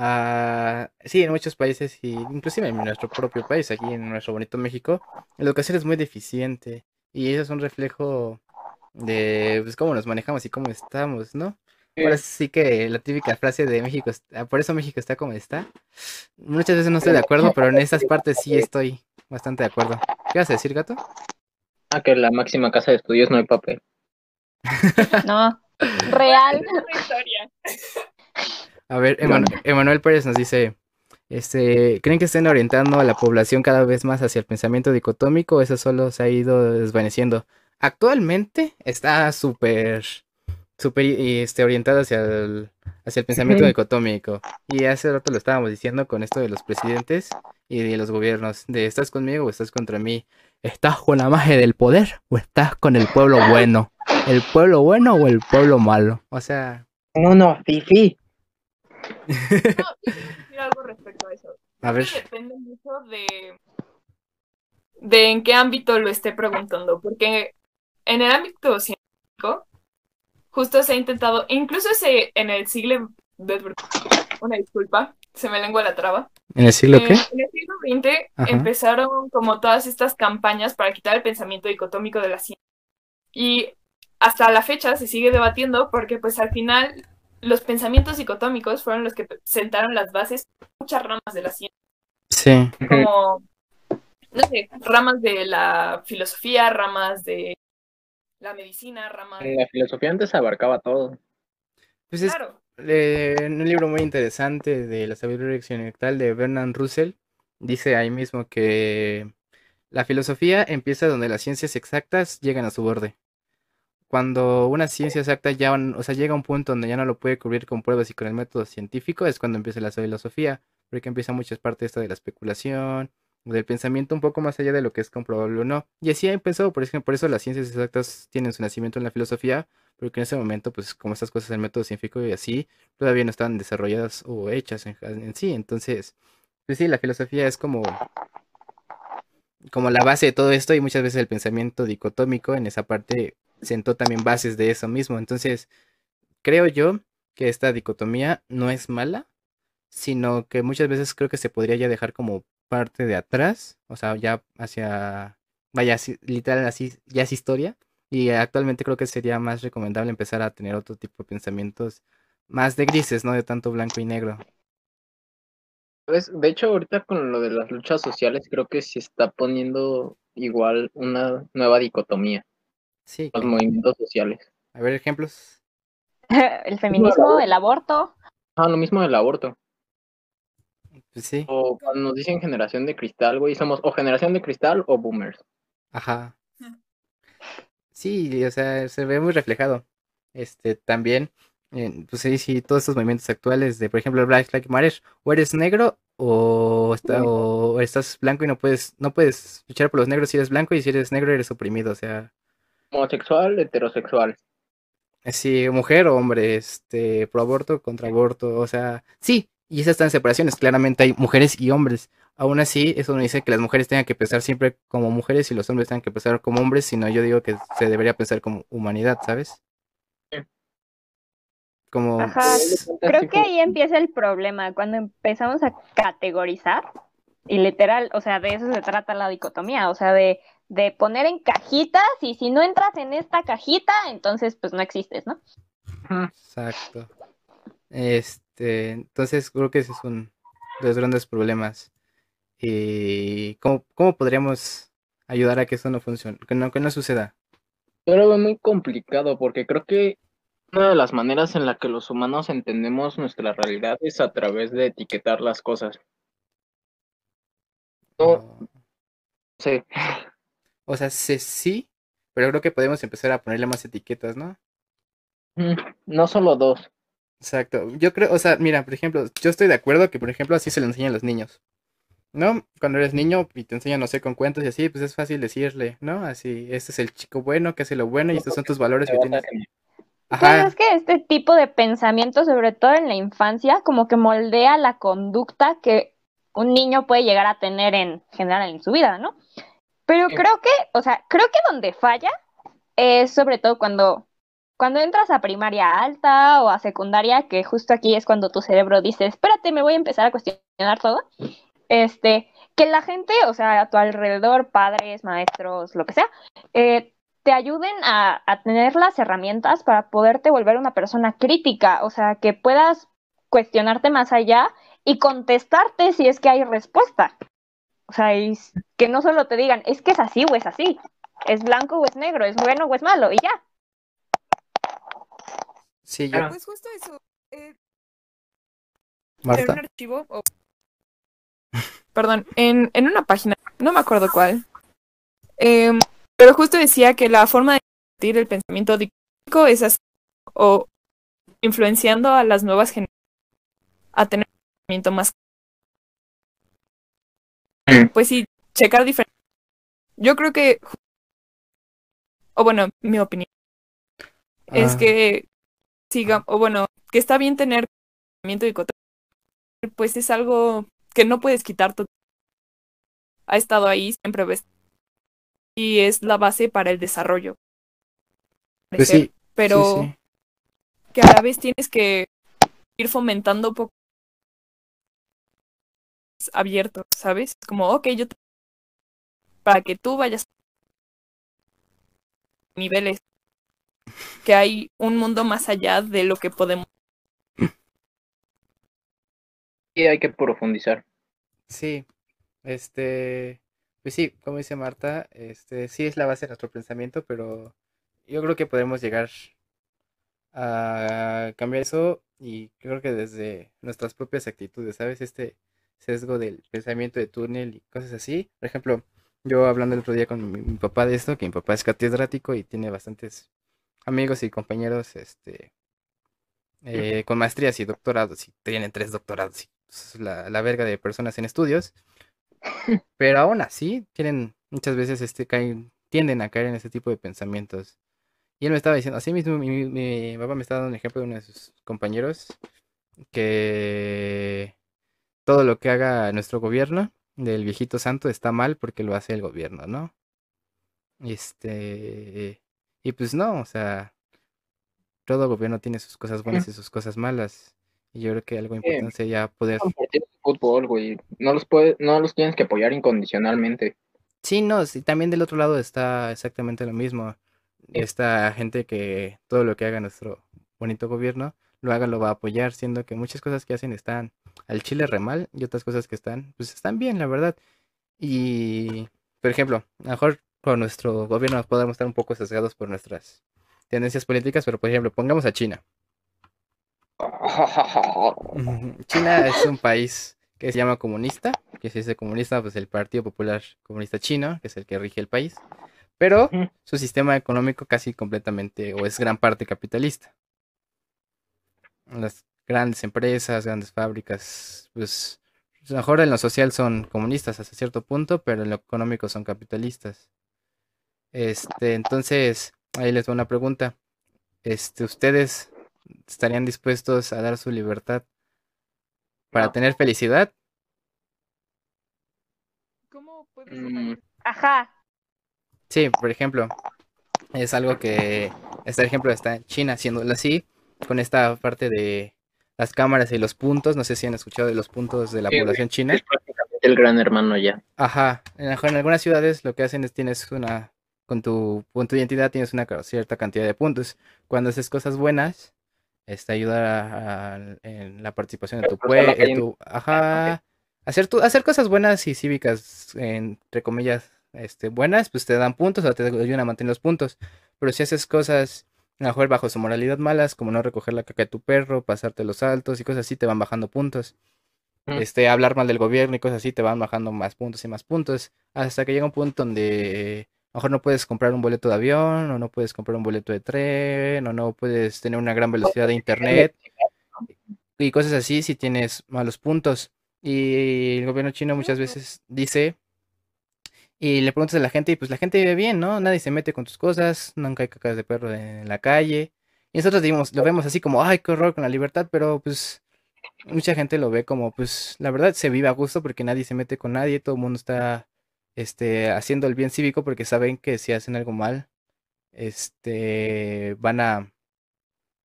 Uh, sí, en muchos países y inclusive en nuestro propio país, aquí en nuestro bonito México, la educación es muy deficiente y eso es un reflejo de pues, cómo nos manejamos y cómo estamos, ¿no? Ahora sí que la típica frase de México, ah, por eso México está como está. Muchas veces no estoy de acuerdo, pero en [LAUGHS] esas partes sí estoy bastante de acuerdo. ¿Qué vas a decir, gato? Ah, que en la máxima casa de estudios no hay papel. no, real. [LAUGHS] A ver, Emanuel Pérez nos dice, este, ¿creen que estén orientando a la población cada vez más hacia el pensamiento dicotómico o eso solo se ha ido desvaneciendo? Actualmente está súper súper este, orientada hacia el, hacia el pensamiento dicotómico. Y hace rato lo estábamos diciendo con esto de los presidentes y de los gobiernos, de estás conmigo o estás contra mí. ¿Estás con la magia del poder o estás con el pueblo bueno? ¿El pueblo bueno o el pueblo malo? O sea... No, no, Fifi. No, [LAUGHS] algo respecto a eso. A ver. Depende mucho de, de en qué ámbito lo esté preguntando, porque en el ámbito científico, justo se ha intentado, incluso ese, en el siglo, una disculpa, se me lengua la traba. ¿En el siglo qué? En el siglo XX empezaron como todas estas campañas para quitar el pensamiento dicotómico de la ciencia. Y hasta la fecha se sigue debatiendo porque pues al final los pensamientos dicotómicos fueron los que sentaron las bases de muchas ramas de la ciencia. Sí. Como, no sé, ramas de la filosofía, ramas de la medicina, rama... La filosofía antes abarcaba todo. Pues claro. en un libro muy interesante de la sabiduría occidental de Bernard Russell, dice ahí mismo que la filosofía empieza donde las ciencias exactas llegan a su borde. Cuando una ciencia exacta ya, o sea, llega a un punto donde ya no lo puede cubrir con pruebas y con el método científico, es cuando empieza la filosofía, porque empieza muchas partes de la especulación, del pensamiento un poco más allá de lo que es comprobable o no. Y así he pensado, por ejemplo, por eso las ciencias exactas tienen su nacimiento en la filosofía, porque en ese momento, pues como estas cosas del método científico y así, todavía no estaban desarrolladas o hechas en, sí. Entonces, pues sí, la filosofía es como, como la base de todo esto y muchas veces el pensamiento dicotómico en esa parte sentó también bases de eso mismo. Entonces, creo yo que esta dicotomía no es mala, sino que muchas veces creo que se podría ya dejar como parte de atrás, o sea, ya hacia, vaya, literal así, ya es historia. Y actualmente creo que sería más recomendable empezar a tener otro tipo de pensamientos más de grises, no de tanto blanco y negro. Pues, de hecho, ahorita con lo de las luchas sociales, creo que se está poniendo igual una nueva dicotomía. Sí. Los movimientos sociales. A ver, ejemplos. [LAUGHS] el feminismo, el aborto. Ah, lo mismo del aborto. Pues sí. O cuando nos dicen generación de cristal, güey, somos o generación de cristal o boomers. Ajá. Sí, o sea, se ve muy reflejado. Este, también, pues sí, sí, todos estos movimientos actuales de, por ejemplo, Black Lives Matter, o eres negro o, o estás blanco y no puedes, no puedes luchar por los negros si eres blanco y si eres negro eres oprimido, o sea. Homosexual, heterosexual. Sí, mujer o hombre, este, pro aborto, contra aborto, o sea, sí, y esas están en separaciones, claramente hay mujeres y hombres. Aún así, eso no dice que las mujeres tengan que pensar siempre como mujeres y los hombres tengan que pensar como hombres, sino yo digo que se debería pensar como humanidad, ¿sabes? Como... Ajá, creo que ahí empieza el problema, cuando empezamos a categorizar, y literal, o sea, de eso se trata la dicotomía, o sea, de de poner en cajitas y si no entras en esta cajita, entonces pues no existes, ¿no? Exacto. Este, entonces creo que ese es un de los grandes problemas. ¿Y cómo, cómo podríamos ayudar a que eso no funcione, que no, que no suceda? Yo lo veo muy complicado porque creo que una de las maneras en la que los humanos entendemos nuestra realidad es a través de etiquetar las cosas. No, ah. sé. O sea, sí, pero creo que podemos empezar a ponerle más etiquetas, ¿no? Mm, no solo dos. Exacto. Yo creo, o sea, mira, por ejemplo, yo estoy de acuerdo que, por ejemplo, así se le enseñan a los niños. ¿No? Cuando eres niño y te enseñan, no sé, con cuentos y así, pues es fácil decirle, ¿no? Así, este es el chico bueno que hace lo bueno y estos son tus valores que tienes. Ajá. es que este tipo de pensamiento, sobre todo en la infancia, como que moldea la conducta que un niño puede llegar a tener en general en su vida, ¿no? Pero creo que, o sea, creo que donde falla es sobre todo cuando, cuando entras a primaria alta o a secundaria, que justo aquí es cuando tu cerebro dice, espérate, me voy a empezar a cuestionar todo. Este, que la gente, o sea, a tu alrededor, padres, maestros, lo que sea, eh, te ayuden a, a, tener las herramientas para poderte volver una persona crítica, o sea, que puedas cuestionarte más allá y contestarte si es que hay respuesta. O sea, que no solo te digan, es que es así o es así, es blanco o es negro, es bueno o es malo, y ya. Sí, ya. Pues justo eso. Eh, Marta. En un archivo, [LAUGHS] perdón, en, en, una página, no me acuerdo cuál, em, pero justo decía que la forma de combatir el pensamiento dictómico es así, o influenciando a las nuevas generaciones a tener un pensamiento más pues sí, checar diferente. Yo creo que, o bueno, mi opinión, es ah. que siga, o bueno, que está bien tener y pues es algo que no puedes quitar todo. Ha estado ahí, siempre ves. Y es la base para el desarrollo. Pues sí, pero que a la vez tienes que ir fomentando poco abierto, ¿sabes? Como, ok, yo para que tú vayas niveles que hay un mundo más allá de lo que podemos y hay que profundizar sí este pues sí como dice Marta este sí es la base de nuestro pensamiento pero yo creo que podemos llegar a cambiar eso y creo que desde nuestras propias actitudes sabes este sesgo del pensamiento de túnel y cosas así. Por ejemplo, yo hablando el otro día con mi, papá de esto, que mi papá es catedrático y tiene bastantes amigos y compañeros este eh, con maestrías y doctorados, y tienen tres doctorados, y la, la, verga de personas en estudios. [LAUGHS] Pero aún así, tienen muchas veces este caen, tienden a caer en ese tipo de pensamientos. Y él me estaba diciendo, así mismo mi, mi papá me estaba dando un ejemplo de uno de sus compañeros que todo lo que haga nuestro gobierno del viejito santo está mal porque lo hace el gobierno, ¿no? Este, y pues no, o sea, todo gobierno tiene sus cosas buenas y sus cosas malas. Y yo creo que algo importante sería poder... Fútbol, güey. No los, puede, no los tienes que apoyar incondicionalmente. Sí, no, sí, también del otro lado está exactamente lo mismo. Esta gente que todo lo que haga nuestro bonito gobierno lo haga, lo va a apoyar, siendo que muchas cosas que hacen están al chile re mal y otras cosas que están, pues están bien, la verdad. Y, por ejemplo, a lo mejor por nuestro gobierno nos podemos estar un poco sesgados por nuestras tendencias políticas, pero por ejemplo, pongamos a China. [LAUGHS] China es un país que se llama comunista, que si dice comunista, pues el Partido Popular Comunista Chino, que es el que rige el país, pero su sistema económico casi completamente o es gran parte capitalista. Las grandes empresas, grandes fábricas, pues a lo mejor en lo social son comunistas hasta cierto punto, pero en lo económico son capitalistas. Este, entonces, ahí les doy una pregunta. Este, ¿ustedes estarían dispuestos a dar su libertad para tener felicidad? ¿Cómo puedes mm. Ajá. Sí, por ejemplo, es algo que este ejemplo está en China haciéndolo así, con esta parte de las cámaras y los puntos. No sé si han escuchado de los puntos de la población china. Es prácticamente el gran hermano ya. Ajá. En, algunas ciudades lo que hacen es tienes una. Con tu, punto de identidad tienes una cierta cantidad de puntos. Cuando haces cosas buenas, este, ayuda en la participación de tu pueblo. Ajá. Hacer, tu, hacer cosas buenas y cívicas, entre comillas, este, buenas, pues te dan puntos o te ayudan a mantener los puntos. Pero si haces cosas mejor bajo su moralidad malas, como no recoger la caca de tu perro, pasarte los saltos y cosas así, te van bajando puntos. Este, hablar mal del gobierno y cosas así, te van bajando más puntos y más puntos. Hasta que llega un punto donde a lo mejor no puedes comprar un boleto de avión, o no puedes comprar un boleto de tren, o no puedes tener una gran velocidad de internet. Y cosas así si tienes malos puntos. Y el gobierno chino muchas veces dice y le preguntas a la gente y pues la gente vive bien, ¿no? Nadie se mete con tus cosas, nunca hay cacas de perro en la calle. Y nosotros digamos, lo vemos así como, ay, qué horror con la libertad, pero pues mucha gente lo ve como, pues la verdad se vive a gusto porque nadie se mete con nadie, todo el mundo está este, haciendo el bien cívico porque saben que si hacen algo mal, este, van a,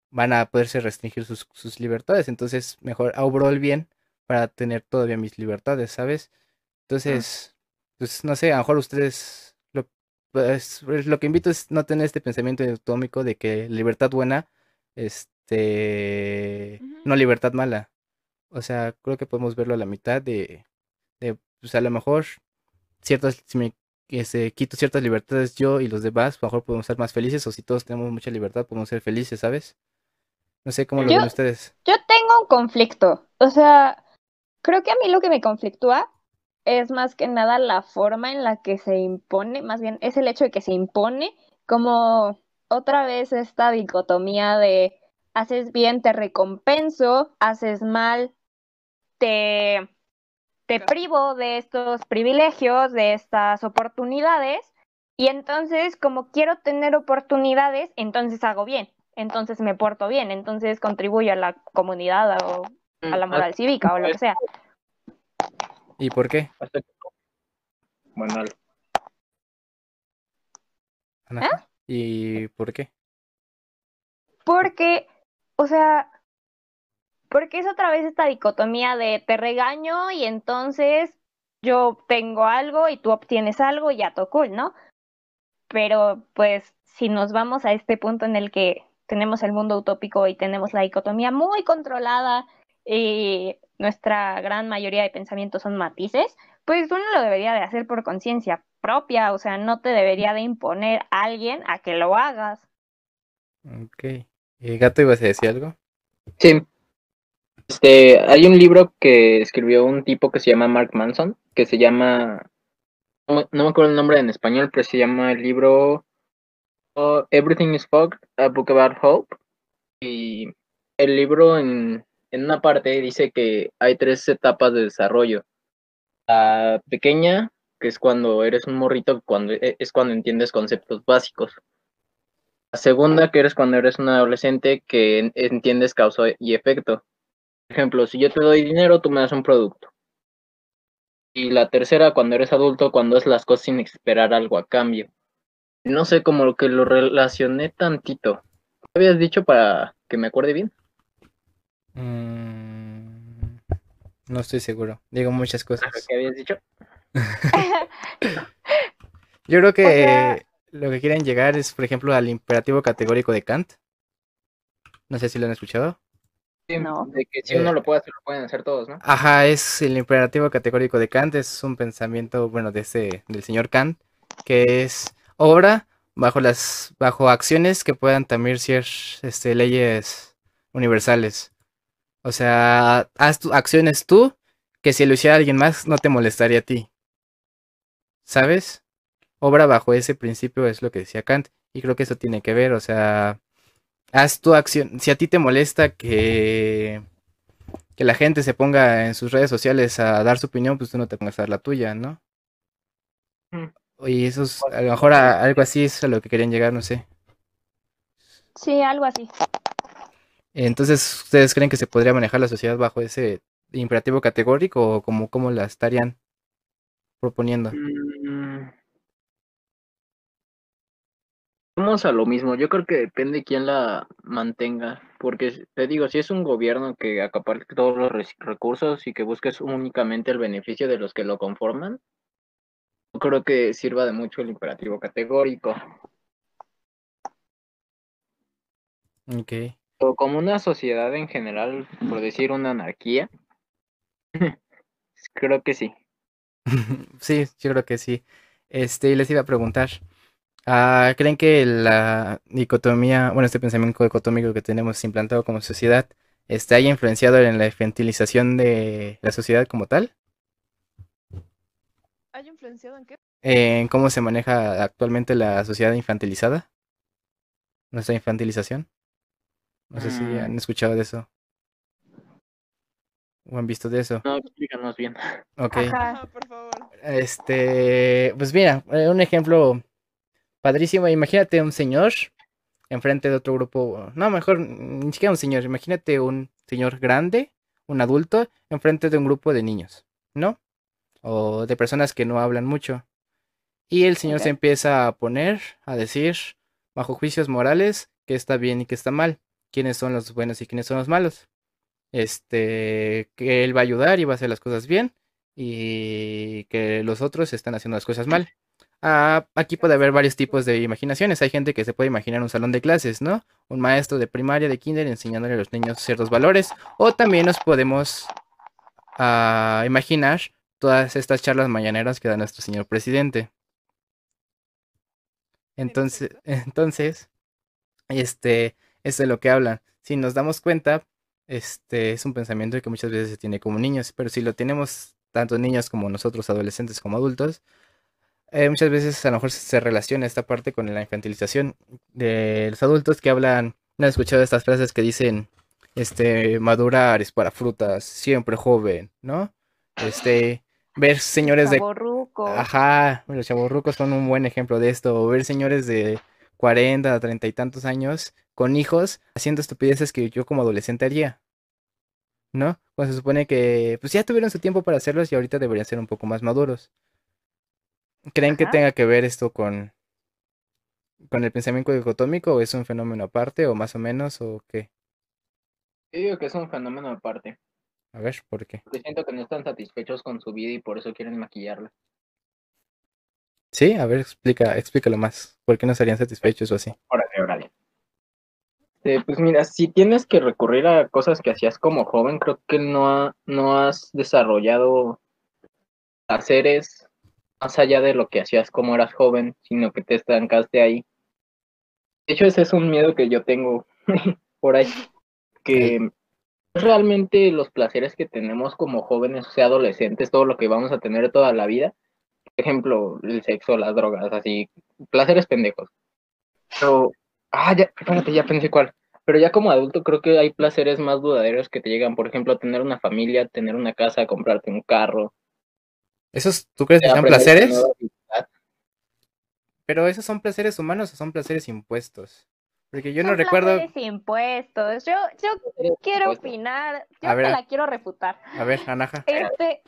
van a poderse restringir sus, sus libertades. Entonces, mejor obro el bien para tener todavía mis libertades, ¿sabes? Entonces, pues no sé, a lo mejor ustedes, lo, pues, lo que invito es no tener este pensamiento atómico de que libertad buena, este, no libertad mala. O sea, creo que podemos verlo a la mitad de, de pues a lo mejor ciertas, si me este, quito ciertas libertades yo y los demás, a lo mejor podemos ser más felices o si todos tenemos mucha libertad podemos ser felices, ¿sabes? No sé cómo lo ven ustedes. Yo tengo un conflicto, o sea, creo que a mí lo que me conflictúa es más que nada la forma en la que se impone, más bien es el hecho de que se impone como otra vez esta dicotomía de haces bien, te recompenso, haces mal, te, te privo de estos privilegios, de estas oportunidades, y entonces como quiero tener oportunidades, entonces hago bien, entonces me porto bien, entonces contribuyo a la comunidad o a la mm, moral cívica o lo que sea. ¿Y por qué? Bueno. ¿Eh? ¿Y por qué? Porque, o sea, porque es otra vez esta dicotomía de te regaño y entonces yo tengo algo y tú obtienes algo y ya todo cool, ¿no? Pero pues si nos vamos a este punto en el que tenemos el mundo utópico y tenemos la dicotomía muy controlada y nuestra gran mayoría de pensamientos son matices, pues uno lo debería de hacer por conciencia propia, o sea, no te debería de imponer a alguien a que lo hagas. Ok. ¿Y Gato ibas a decir algo? Sí. Este, hay un libro que escribió un tipo que se llama Mark Manson, que se llama, no, me acuerdo el nombre en español, pero se llama el libro oh, Everything is Fog, A Book About Hope. Y el libro en, en una parte dice que hay tres etapas de desarrollo. La pequeña, que es cuando eres un morrito, cuando, e, es cuando entiendes conceptos básicos. La segunda, que eres cuando eres un adolescente que entiendes causa y efecto. Por ejemplo, si yo te doy dinero, tú me das un producto. Y la tercera, cuando eres adulto, cuando es las cosas sin esperar algo a cambio. No sé, como que lo relacioné tantito. ¿Qué habías dicho para que me acuerde bien? Mm, no estoy seguro. Digo muchas cosas. ¿Qué habías dicho? [LAUGHS] Yo creo que lo que quieren llegar es, por ejemplo, al imperativo categórico de Kant. No sé si lo han escuchado. Sí, no. de que si uno eh, lo puede hacer, lo pueden hacer todos, ¿no? Ajá, es el imperativo categórico de Kant, es un pensamiento, bueno, de ese, del señor Kant, que es obra bajo las, bajo acciones que puedan también ser este, leyes universales. O sea, haz tus acciones tú que si lo hiciera alguien más no te molestaría a ti. ¿Sabes? Obra bajo ese principio es lo que decía Kant y creo que eso tiene que ver, o sea, haz tu acción, si a ti te molesta que que la gente se ponga en sus redes sociales a dar su opinión, pues tú no te pongas a dar la tuya, ¿no? Y eso es, a lo mejor algo así es a lo que querían llegar, no sé. Sí, algo así. Entonces, ¿ustedes creen que se podría manejar la sociedad bajo ese imperativo categórico o como, cómo la estarían proponiendo? Mm. Vamos a lo mismo, yo creo que depende quién la mantenga, porque te digo, si es un gobierno que acapare todos los recursos y que busques únicamente el beneficio de los que lo conforman, yo creo que sirva de mucho el imperativo categórico. Ok. O como una sociedad en general, por decir una anarquía, [LAUGHS] creo que sí. [LAUGHS] sí, yo creo que sí. Este, les iba a preguntar, Ah, ¿Creen que la dicotomía, bueno, este pensamiento dicotómico que tenemos implantado como sociedad, está haya influenciado en la infantilización de la sociedad como tal? ¿Haya influenciado en qué? En cómo se maneja actualmente la sociedad infantilizada. Nuestra infantilización. No sé si han mm. escuchado de eso. ¿O han visto de eso? No, explícanos bien. Ok. por favor. Este, pues mira, eh, un ejemplo padrísimo. Imagínate un señor enfrente de otro grupo. No, mejor ni siquiera un señor. Imagínate un señor grande, un adulto, enfrente de un grupo de niños, ¿no? O de personas que no hablan mucho. Y el señor se empieza a poner, a decir, bajo juicios morales, que está bien y que está mal. Quiénes son los buenos y quiénes son los malos. Este, que él va a ayudar y va a hacer las cosas bien. Y que los otros están haciendo las cosas mal. Ah, aquí puede haber varios tipos de imaginaciones. Hay gente que se puede imaginar un salón de clases, ¿no? Un maestro de primaria, de kinder, enseñándole a los niños ciertos valores. O también nos podemos ah, imaginar todas estas charlas mañaneras que da nuestro señor presidente. Entonces, [LAUGHS] entonces, este, es de lo que hablan. Si nos damos cuenta, este es un pensamiento que muchas veces se tiene como niños, pero si lo tenemos tanto niños como nosotros, adolescentes como adultos, eh, muchas veces a lo mejor se relaciona esta parte con la infantilización de los adultos que hablan, no he escuchado estas frases que dicen, este, madurar es para frutas, siempre joven, ¿no? Este, ver señores de... Ajá, los chavorrucos son un buen ejemplo de esto, ver señores de 40, 30 y tantos años con hijos haciendo estupideces que yo como adolescente haría. ¿No? Cuando se supone que pues ya tuvieron su tiempo para hacerlos y ahorita deberían ser un poco más maduros. ¿Creen que tenga que ver esto con, con el pensamiento dicotómico o es un fenómeno aparte o más o menos o qué? Yo digo que es un fenómeno aparte. A ver, ¿por qué? Porque siento que no están satisfechos con su vida y por eso quieren maquillarla. Sí, a ver, explica, explícalo más. ¿Por qué no serían satisfechos o así? Órale, órale. Eh, pues mira, si tienes que recurrir a cosas que hacías como joven, creo que no, no has desarrollado haceres más allá de lo que hacías como eras joven, sino que te estancaste ahí. De hecho, ese es un miedo que yo tengo [LAUGHS] por ahí, que realmente los placeres que tenemos como jóvenes, o sea, adolescentes, todo lo que vamos a tener toda la vida, ejemplo, el sexo, las drogas, así, placeres pendejos. Pero, ah, ya, espérate, ya pensé cuál. Pero ya como adulto creo que hay placeres más dudaderos que te llegan, por ejemplo, tener una familia, tener una casa, comprarte un carro, ¿Esos tú crees que sean placeres? Pero esos son placeres humanos o son placeres impuestos. Porque yo no recuerdo. Placeres impuestos. Yo, yo quiero opinar. Yo te la quiero refutar. A ver, Anaja. Este,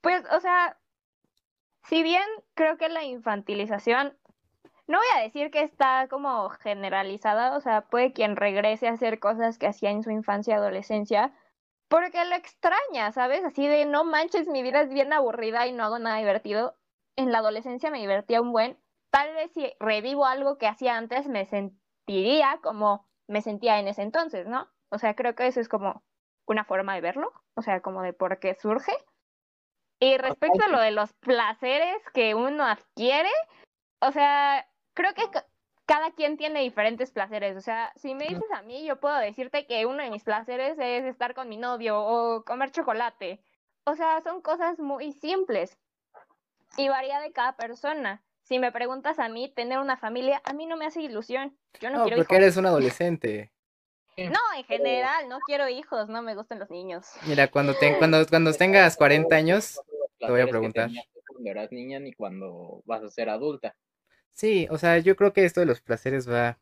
pues, o sea, si bien creo que la infantilización, no voy a decir que está como generalizada, o sea, puede quien regrese a hacer cosas que hacía en su infancia y adolescencia, porque lo extraña, ¿sabes? Así de no manches, mi vida es bien aburrida y no hago nada divertido. En la adolescencia me divertía un buen. Tal vez si revivo algo que hacía antes, me sentiría como me sentía en ese entonces, ¿no? O sea, creo que eso es como una forma de verlo, o sea, como de por qué surge. Y respecto a lo de los placeres que uno adquiere, o sea, creo que cada quien tiene diferentes placeres. O sea, si me dices a mí, yo puedo decirte que uno de mis placeres es estar con mi novio o comer chocolate. o sea, son cosas muy simples y varía de cada persona. Si me preguntas a mí, tener una familia, a mí no me hace ilusión. Yo no, no quiero porque eres un adolescente. No, en general, no quiero hijos, no me gustan los niños. Mira, cuando, te, cuando, cuando [LAUGHS] tengas 40 años, te voy a preguntar. Cuando eras niña ni cuando vas a ser adulta. Sí, o sea, yo creo que esto de los placeres va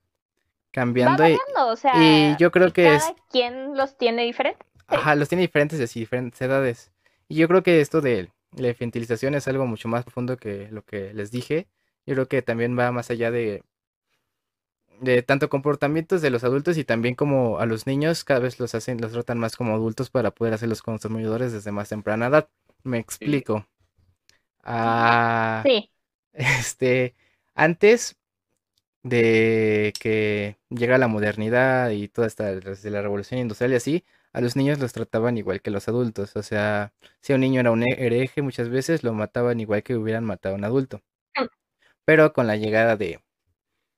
cambiando. Va variando, y, o sea, y yo creo que cada es... quien los tiene diferentes. Ajá, los tiene diferentes de diferentes edades. Y yo creo que esto de la infantilización es algo mucho más profundo que lo que les dije. Yo creo que también va más allá de de tanto comportamientos de los adultos y también como a los niños cada vez los hacen los tratan más como adultos para poder hacerlos consumidores desde más temprana edad. Me explico. Ah, sí. Este, antes de que llega la modernidad y toda esta desde la revolución industrial y así, a los niños los trataban igual que los adultos. O sea, si un niño era un hereje, muchas veces lo mataban igual que hubieran matado a un adulto. Pero con la llegada de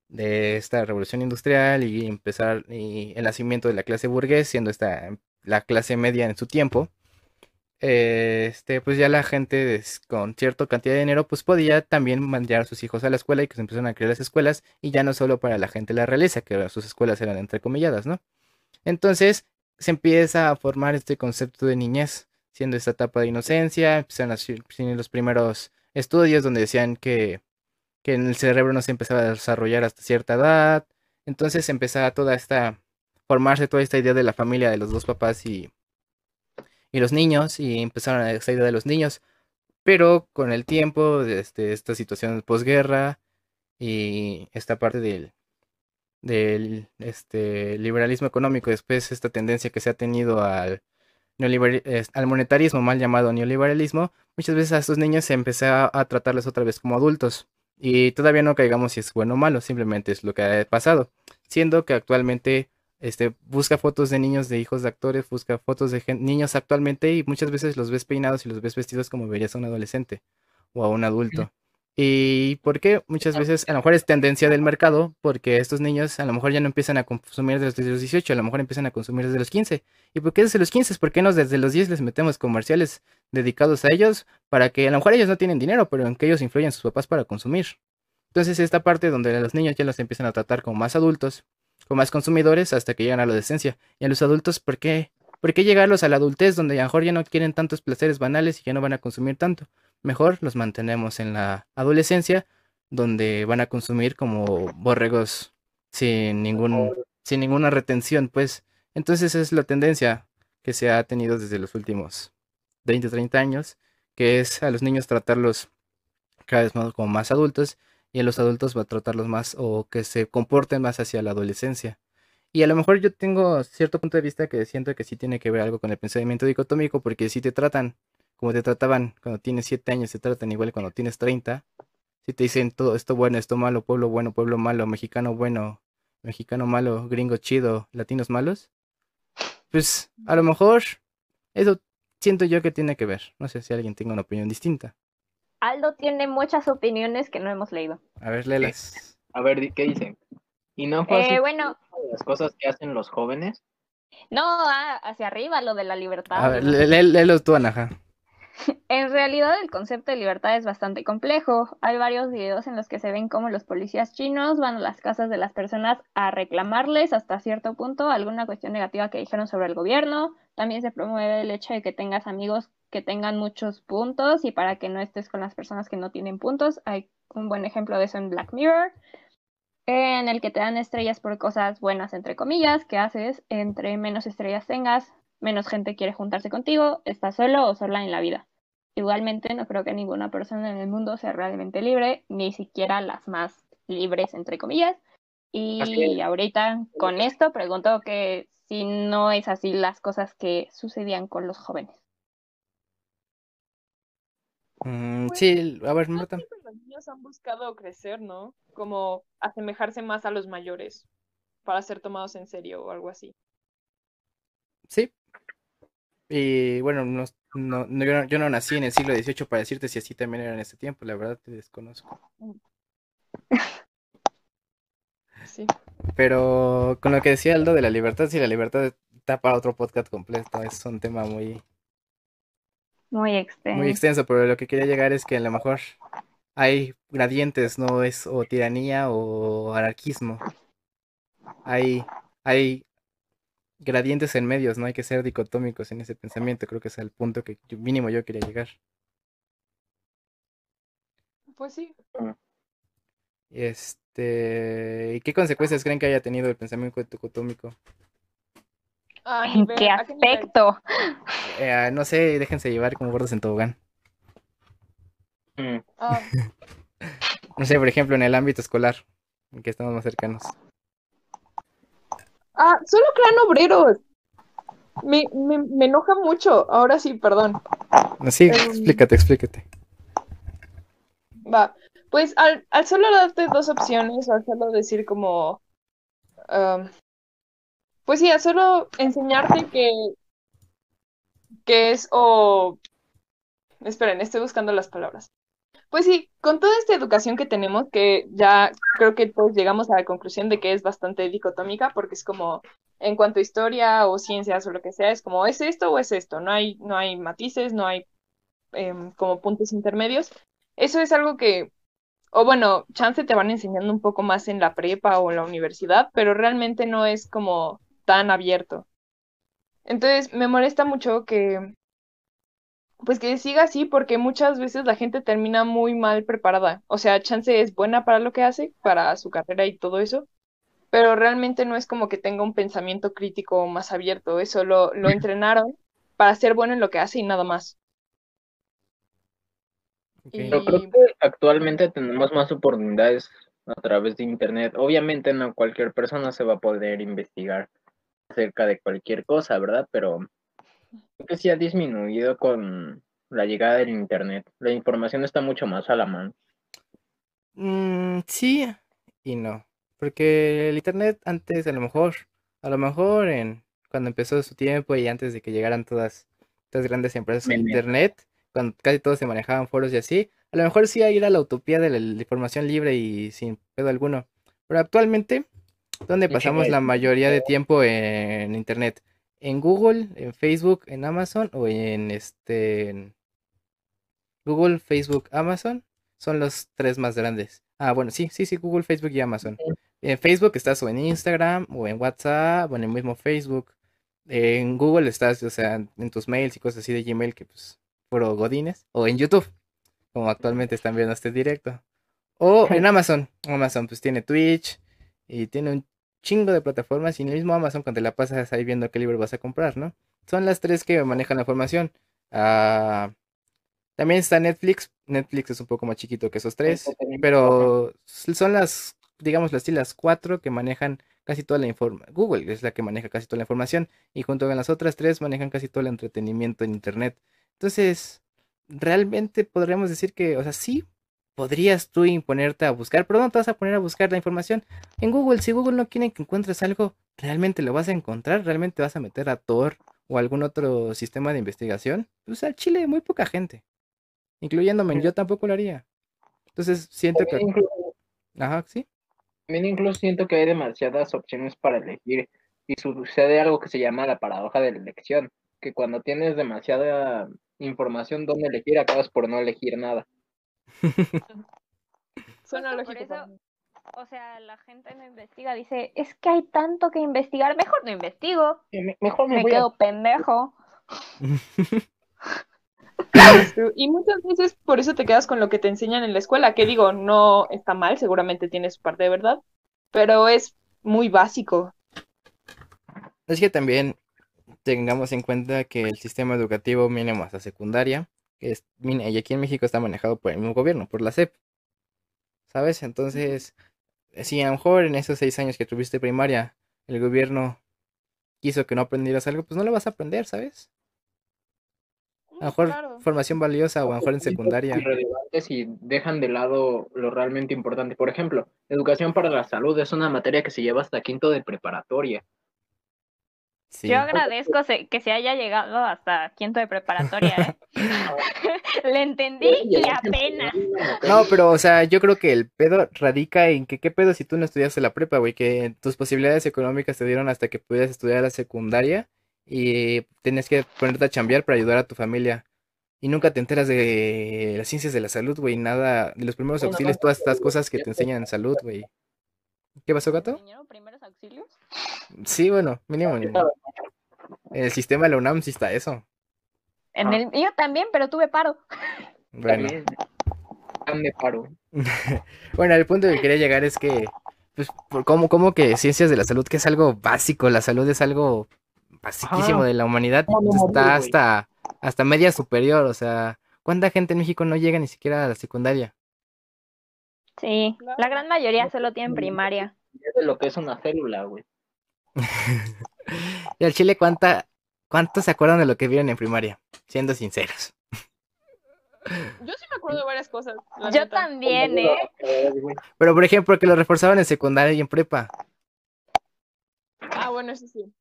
de esta revolución industrial y empezar y el nacimiento de la clase burgués, siendo esta la clase media en su tiempo, este, pues ya la gente con cierta cantidad de dinero, pues podía también mandar a sus hijos a la escuela y que se empezaron a crear las escuelas, y ya no solo para la gente de la realeza, que sus escuelas eran entrecomilladas, ¿no? Entonces se empieza a formar este concepto de niñez, siendo esta etapa de inocencia, empiezan a los primeros estudios donde decían que que en el cerebro no se empezaba a desarrollar hasta cierta edad. Entonces empezaba toda esta, formarse toda esta idea de la familia de los dos papás y, y los niños, y empezaron a esa de los niños. Pero con el tiempo, este, esta situación de posguerra y esta parte del, del este, liberalismo económico, después esta tendencia que se ha tenido al, al monetarismo, mal llamado neoliberalismo, muchas veces a estos niños se empezó a tratarles otra vez como adultos. Y todavía no caigamos si es bueno o malo, simplemente es lo que ha pasado. Siendo que actualmente este, busca fotos de niños, de hijos de actores, busca fotos de niños actualmente y muchas veces los ves peinados y los ves vestidos como verías a un adolescente o a un adulto. ¿Y por qué? Muchas veces a lo mejor es tendencia del mercado, porque estos niños a lo mejor ya no empiezan a consumir desde los 18, a lo mejor empiezan a consumir desde los 15. ¿Y por qué desde los 15? ¿Por qué no desde los 10 les metemos comerciales dedicados a ellos para que a lo mejor ellos no tienen dinero, pero en que ellos influyen sus papás para consumir? Entonces esta parte donde los niños ya los empiezan a tratar como más adultos, como más consumidores hasta que llegan a la adolescencia. Y a los adultos, ¿por qué? ¿Por qué llegarlos a la adultez donde a lo mejor ya no quieren tantos placeres banales y ya no van a consumir tanto? Mejor los mantenemos en la adolescencia, donde van a consumir como borregos sin ningún sin ninguna retención, pues. Entonces es la tendencia que se ha tenido desde los últimos 20, 30 años, que es a los niños tratarlos cada vez más como más adultos y a los adultos va a tratarlos más o que se comporten más hacia la adolescencia. Y a lo mejor yo tengo cierto punto de vista que siento que sí tiene que ver algo con el pensamiento dicotómico, porque si te tratan como te trataban cuando tienes 7 años, te tratan igual cuando tienes 30. Si te dicen todo esto bueno, esto malo, pueblo bueno, pueblo malo, mexicano bueno, mexicano malo, gringo chido, latinos malos, pues a lo mejor eso siento yo que tiene que ver. No sé si alguien tenga una opinión distinta. Aldo tiene muchas opiniones que no hemos leído. A ver, léelas. A ver, ¿qué dicen? ¿Y no fue eh, bueno, las cosas que hacen los jóvenes? No, ah, hacia arriba, lo de la libertad. A ver, léelos tú, Anaja. [LAUGHS] En realidad el concepto de libertad es bastante complejo. Hay varios videos en los que se ven cómo los policías chinos van a las casas de las personas a reclamarles hasta cierto punto alguna cuestión negativa que dijeron sobre el gobierno. También se promueve el hecho de que tengas amigos que tengan muchos puntos y para que no estés con las personas que no tienen puntos. Hay un buen ejemplo de eso en Black Mirror, en el que te dan estrellas por cosas buenas, entre comillas, que haces, entre menos estrellas tengas, menos gente quiere juntarse contigo, estás solo o sola en la vida. Igualmente, no creo que ninguna persona en el mundo sea realmente libre, ni siquiera las más libres, entre comillas. Y ahorita con esto pregunto que si no es así las cosas que sucedían con los jóvenes. Mm, pues, sí, a ver, Marta. Los niños han buscado crecer, ¿no? Como asemejarse más a los mayores para ser tomados en serio o algo así. Sí. Y bueno, no, no, yo, no, nací en el siglo XVIII para decirte si así también era en ese tiempo, la verdad te desconozco. [LAUGHS] Sí. Pero con lo que decía Aldo de la libertad, si la libertad está para otro podcast completo, es un tema muy Muy extenso. Muy extenso, pero lo que quería llegar es que a lo mejor hay gradientes, no es o tiranía o anarquismo. Hay, hay gradientes en medios, no hay que ser dicotómicos en ese pensamiento, creo que es el punto que mínimo yo quería llegar. Pues sí. Este, ¿y qué consecuencias creen que haya tenido el pensamiento dicotómico? ¿En qué aspecto? Eh, no sé, déjense llevar como gordos en tobogán. Mm. Ah. [LAUGHS] no sé, por ejemplo, en el ámbito escolar, en que estamos más cercanos. Ah, solo clan obreros. Me, me, me enoja mucho. Ahora sí, perdón. Sí, em, explícate, explícate. Va. Pues al, al solo darte dos opciones, al solo decir como. Pues sí, al solo enseñarte que. que es o. Esperen, estoy buscando las palabras. Pues sí, con toda esta educación que tenemos, que ya creo que todos llegamos a la conclusión de que es bastante dicotómica, porque es como, en cuanto a historia o ciencias o lo que sea, es como, ¿es esto o es esto? No hay, no hay matices, no hay em, como puntos intermedios. Eso es algo que, o bueno, chance te van enseñando un poco más en la prepa o en la universidad, pero realmente no es como tan abierto. Entonces, me molesta mucho que pues que siga así porque muchas veces la gente termina muy mal preparada. O sea, Chance es buena para lo que hace, para su carrera y todo eso, pero realmente no es como que tenga un pensamiento crítico más abierto. Eso lo, lo entrenaron para ser bueno en lo que hace y nada más. Yo creo que actualmente tenemos más oportunidades a través de Internet. Obviamente no cualquier persona se va a poder investigar acerca de cualquier cosa, ¿verdad? Pero Creo que sí ha disminuido con la llegada del Internet. La información está mucho más a la mano. Mm, sí y no. Porque el Internet antes, a lo mejor, a lo mejor en cuando empezó su tiempo y antes de que llegaran todas estas grandes empresas de Internet, cuando casi todos se manejaban foros y así, a lo mejor sí ir a la utopía de la, información libre y sin pedo alguno. Pero actualmente, ¿dónde pasamos la mayoría de tiempo en Internet? en Google, en Facebook, en Amazon o en este Google, Facebook, Amazon son los tres más grandes. Ah, bueno, sí, sí, sí, Google, Facebook y Amazon. En Facebook estás o en Instagram o en WhatsApp o en el mismo Facebook. En Google estás, o sea, en tus mails y cosas así de Gmail que pues fueron godines. O en YouTube, como actualmente están viendo este directo. O en [LAUGHS] Amazon. Amazon pues tiene Twitch y tiene un chingo de plataformas y en el mismo Amazon cuando te la pasas ahí viendo qué libro vas a comprar, ¿no? Son las tres que manejan la información. Ah, también está Netflix. Netflix es un poco más chiquito que esos tres, pero son las, digamos, las, las cuatro que manejan casi toda la información. Google es la que maneja casi toda la información y junto con las otras tres manejan casi todo el entretenimiento en Internet. Entonces, realmente podríamos decir que, o sea, sí, podrías tú imponerte a buscar, pero no te vas a poner a buscar la información en Google. Si Google no quiere que encuentres algo, ¿realmente lo vas a encontrar? ¿Realmente vas a meter a Tor o algún otro sistema de investigación? Pues al Chile, muy poca gente, incluyéndome, yo tampoco lo haría. Entonces siento que... Ajá, sí. También incluso siento que hay demasiadas opciones para elegir y sucede algo que se llama la paradoja de la elección, que cuando tienes demasiada información donde elegir, acabas por no elegir nada. [LAUGHS] Suena lógico. o sea, la gente no investiga, dice, es que hay tanto que investigar, mejor no investigo. mejor me, quedo pendejo. y muchas veces por eso te quedas con lo que te enseñan en la escuela, que digo, no está mal, seguramente tienes parte de verdad, pero es muy básico. Es que también tengamos en cuenta que el sistema educativo mínimo hasta secundaria es, y aquí en México está manejado por el mismo gobierno, por la SEP. ¿Sabes? Entonces, si a lo mejor en esos seis años que tuviste primaria, el gobierno quiso que no aprendieras algo, pues no lo vas a aprender, ¿sabes? A lo mejor formación valiosa o a lo mejor en secundaria. Irrelevantes y dejan de lado lo realmente importante. Por ejemplo, educación para la salud es una materia que se lleva hasta quinto de preparatoria. Yo agradezco que se haya llegado hasta quinto de preparatoria, ¿eh? [LAUGHS] [LAUGHS] Le entendí y apenas. No, pero, o sea, yo creo que el pedo radica en que qué pedo si tú no estudiaste la prepa, güey, que tus posibilidades económicas te dieron hasta que pudieras estudiar la secundaria y tienes que ponerte a chambear para ayudar a tu familia. y nunca te enteras de las ciencias de la salud, güey, nada, de los primeros auxilios, todas estas cosas que te enseñan en salud, güey. ¿Qué pasó, gato? primeros auxilios? Sí, bueno, mínimo. En, el sistema de la UNAM sí está eso. En ah. el mío también, pero tuve paro. Bueno. Me paro. [LAUGHS] bueno, el punto que quería llegar es que, pues, ¿cómo, ¿cómo que ciencias de la salud, que es algo básico? La salud es algo basiquísimo de la humanidad, está hasta, hasta media superior, o sea, ¿cuánta gente en México no llega ni siquiera a la secundaria? Sí, la gran mayoría solo tienen primaria. Es lo que es una célula, güey. [LAUGHS] y al Chile, ¿cuánta, ¿cuántos se acuerdan de lo que vieron en primaria? Siendo sinceros. [LAUGHS] Yo sí me acuerdo de varias cosas. Yo también, ¿eh? Pero, por ejemplo, que lo reforzaban en secundaria y en prepa. Ah, bueno, eso sí.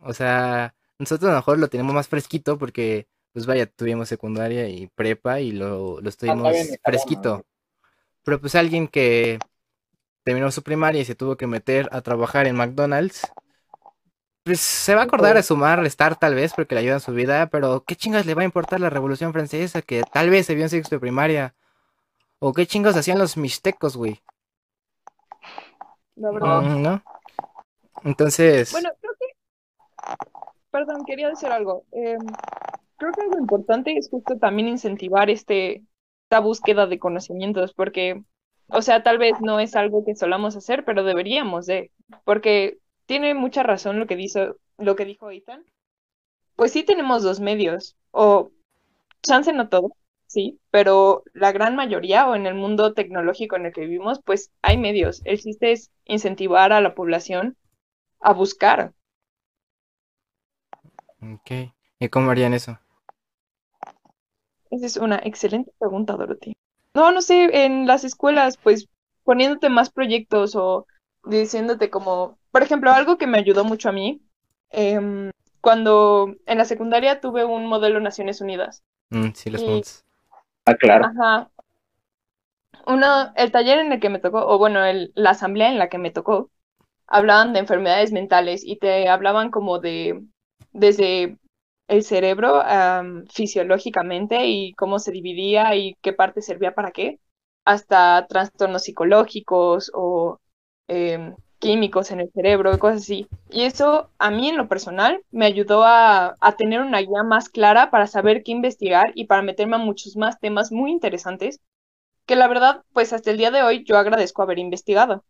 O sea, nosotros a lo mejor lo tenemos más fresquito porque, pues vaya, tuvimos secundaria y prepa y lo, lo estuvimos fresquito. Pero pues alguien que terminó su primaria y se tuvo que meter a trabajar en McDonald's, pues se va a acordar de sumar, restar tal vez porque le ayuda en su vida, pero ¿qué chingas le va a importar la Revolución Francesa que tal vez se vio en sexto de primaria? ¿O qué chingas hacían los mixtecos, güey? La verdad. Mm, ¿No? Entonces... Bueno, creo que... Perdón, quería decir algo. Em, creo que algo importante es justo también incentivar este, esta búsqueda de conocimientos, porque, o sea, tal vez no es algo que solamos hacer, pero deberíamos de, porque tiene mucha razón lo que, dijo, lo que dijo Ethan. Pues sí tenemos dos medios, o chance no todo, sí, pero la gran mayoría o en el mundo tecnológico en el que vivimos, pues hay medios. El chiste es incentivar a la población a buscar. Ok. ¿Y cómo harían eso? Esa es una excelente pregunta, Dorothy. No, no sé, en las escuelas, pues poniéndote más proyectos o diciéndote como, por ejemplo, algo que me ayudó mucho a mí, em, cuando en la secundaria tuve un modelo Naciones Unidas. Mm, sí, los Ah, claro. Ajá. Uno, el taller en el que me tocó, o bueno, el, la asamblea en la que me tocó, hablaban de enfermedades mentales y te hablaban como de, desde el cerebro fisiológicamente y cómo se dividía y qué parte servía para qué, hasta trastornos psicológicos o em, químicos en el cerebro y cosas así. Y eso a mí en lo personal me ayudó a, a, tener una guía más clara para saber qué investigar y para meterme a muchos más temas muy interesantes que la verdad, pues hasta el día de hoy yo agradezco haber investigado.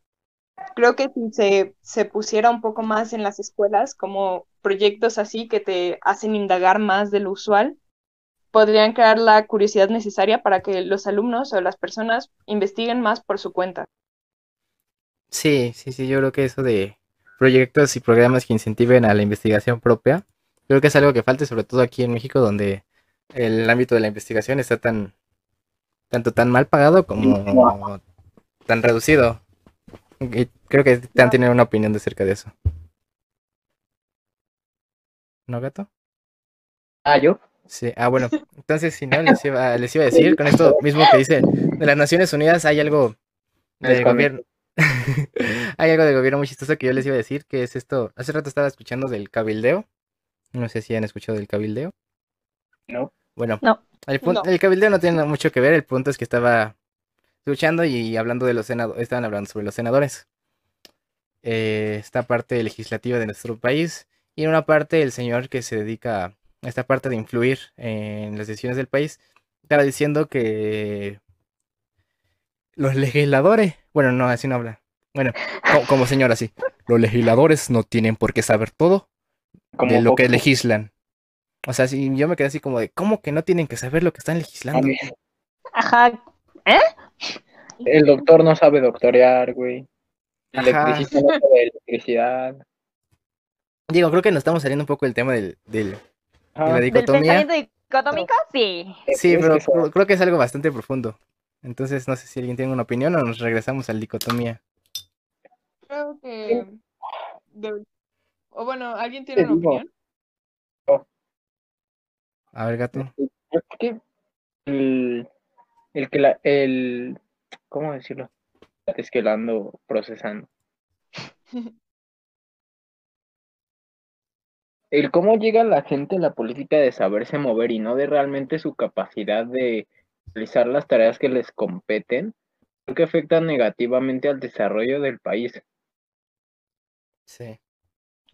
Creo que si se, se pusiera un poco más en las escuelas como proyectos así que te hacen indagar más de lo usual, podrían crear la curiosidad necesaria para que los alumnos o las personas investiguen más por su cuenta. Sí, sí, sí, yo creo que eso de proyectos y programas que incentiven a la investigación propia, creo que es algo que falta, sobre todo aquí en México, donde el ámbito de la investigación está tan, tanto tan mal pagado como tan reducido. Y creo que te han una opinión de acerca de eso. ¿No, gato? Ah, yo. Sí, ah, bueno. [LAUGHS] Entonces, si no, les iba, les iba a decir, con esto mismo que dice, de las Naciones Unidas hay algo del gobierno. [LAUGHS] Hay algo de gobierno muy chistoso que yo les iba a decir, que es esto. Hace rato estaba escuchando del cabildeo. No sé si han escuchado del cabildeo. No. Bueno, El, cabildeo no tiene mucho que ver. El punto es que estaba escuchando y hablando de los senadores. Estaban hablando sobre los senadores. Eh, esta parte legislativa de nuestro país. Y en una parte, el señor que se dedica a esta parte de influir en las decisiones del país estaba diciendo que los legisladores, bueno, no, así no habla. Bueno, como, señor así, los legisladores no tienen por qué saber todo de lo que legislan. O sea, si yo me quedé así como de, ¿cómo que no tienen que saber lo que están legislando? Ajá. ¿Eh? El doctor no sabe doctorear, güey. El electricista no sabe electricidad. Digo, creo que nos estamos saliendo un poco del tema del, del de la dicotomía. ¿Del pensamiento dicotómico? Sí. Sí, pero creo que es algo bastante profundo. Entonces, no sé si alguien tiene una opinión o nos regresamos al dicotomía. Creo que. O bueno, ¿alguien tiene una opinión? A ver, gato. el, el que la. El, ¿Cómo decirlo? Es que lo ando procesando. [LAUGHS] el cómo llega la gente a la política de saberse mover y no de realmente su capacidad de realizar las tareas que les competen, creo que afecta negativamente al desarrollo del país. Sí.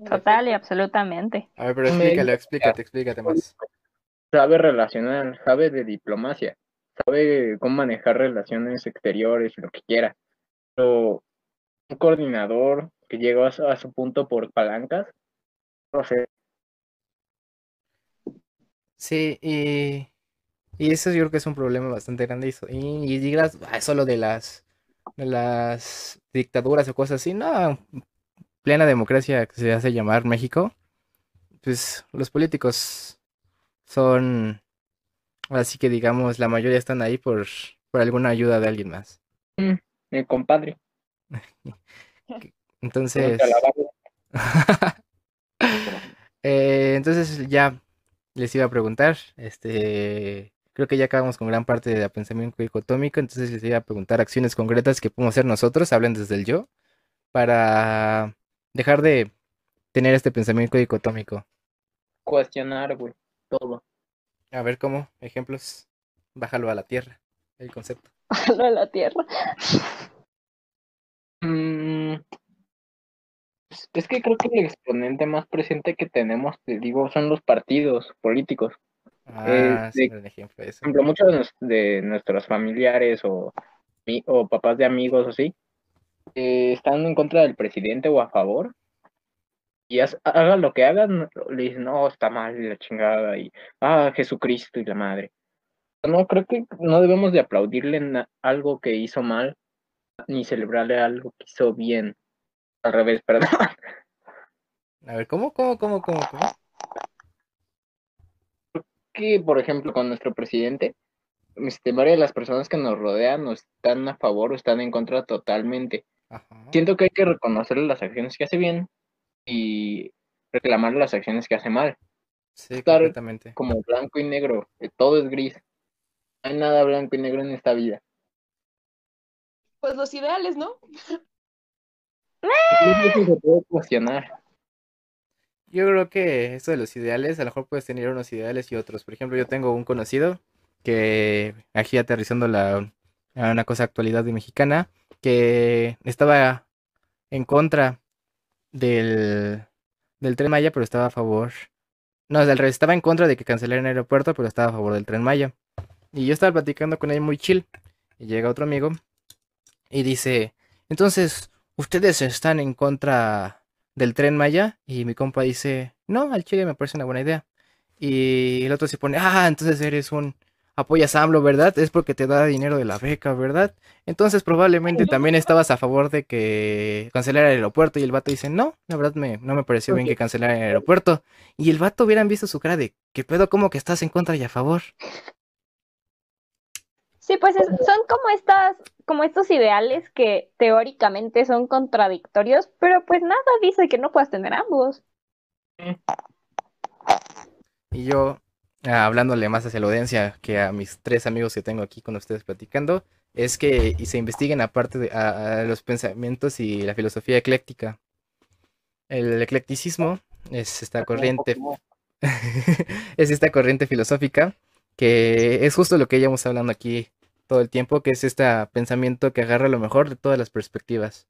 Total y absolutamente. A ver, pero explícale, explícate, explícate más. Sabe relacionar, sabe de diplomacia, sabe cómo manejar relaciones exteriores y lo que quiera. Pero un coordinador que llegó a su, punto por palancas, no sé. Sí, y, y eso yo creo que es un problema bastante grande. Y, y digas, ah, solo de las, de las dictaduras o cosas así, no, plena democracia que se hace llamar México, pues los políticos son, así que digamos, la mayoría están ahí por, por alguna ayuda de alguien más. Mm, mi compadre. [LAUGHS] entonces... [LAUGHS] Eh, entonces ya les iba a preguntar, este, creo que ya acabamos con gran parte del pensamiento dicotómico, entonces les iba a preguntar acciones concretas que podemos hacer nosotros, hablen desde el yo, para dejar de tener este pensamiento dicotómico. Cuestionar, güey, todo. A ver cómo, ejemplos, bájalo a la tierra, el concepto. [LAUGHS] Bájalo a la tierra. Mm, es que creo que el exponente más presente que tenemos, te digo, son los partidos políticos. Ah, sí, ejemplo, Por ejemplo, muchos de, nuestros familiares o, o papás de amigos o así, eh, están en contra del presidente o a favor, y hagan lo que hagan, le dicen, no, está mal la chingada, y, ah, Jesucristo y la madre. No, creo que no debemos de aplaudirle algo que hizo mal, ni celebrarle algo que hizo bien. Al revés, perdón. [LAUGHS] A ver, ¿cómo, cómo, cómo, cómo, cómo? Que, por ejemplo, con nuestro presidente, este, varias de las personas que nos rodean no están a favor o están en contra totalmente. Siento que hay que reconocerle las acciones que hace bien y reclamarle las acciones que hace mal. Sí, Estar completamente. Como blanco y negro, todo es gris. No hay nada blanco y negro en esta vida. Pues los ideales, ¿no? [LAUGHS] Yo creo que eso de los ideales, a lo mejor puedes tener unos ideales y otros. Por ejemplo, yo tengo un conocido que aquí aterrizando la, una cosa actualidad de mexicana, que estaba en contra del, del tren Maya, pero estaba a favor. No, del revés, estaba en contra de que cancelaran el aeropuerto, pero estaba a favor del tren Maya. Y yo estaba platicando con él muy chill. Y llega otro amigo y dice, entonces, ¿ustedes están en contra del tren Maya? Y mi compa dice, no, al chile me parece una buena idea. Y el otro se pone, ah, entonces eres un apoyas a AMLO, ¿verdad? Es porque te da dinero de la beca, ¿verdad? Entonces probablemente también estabas a favor de que cancelara el aeropuerto y el vato dice, no, la verdad me, no me pareció bien que cancelara el aeropuerto. Y el vato hubieran visto su cara de, ¿qué pedo? ¿Cómo que estás en contra y a favor? Sí, pues son como estas, como estos ideales que teóricamente son contradictorios, pero pues nada dice que no puedas tener ambos. Y yo, Ah, hablándole más hacia la audiencia que a mis tres amigos que tengo aquí con ustedes platicando, es que y se investiguen aparte de a, los pensamientos y la filosofía ecléctica. El eclecticismo es esta corriente [LAUGHS] es esta corriente filosófica que es justo lo que llevamos hablando aquí todo el tiempo, que es este pensamiento que agarra lo mejor de todas las perspectivas.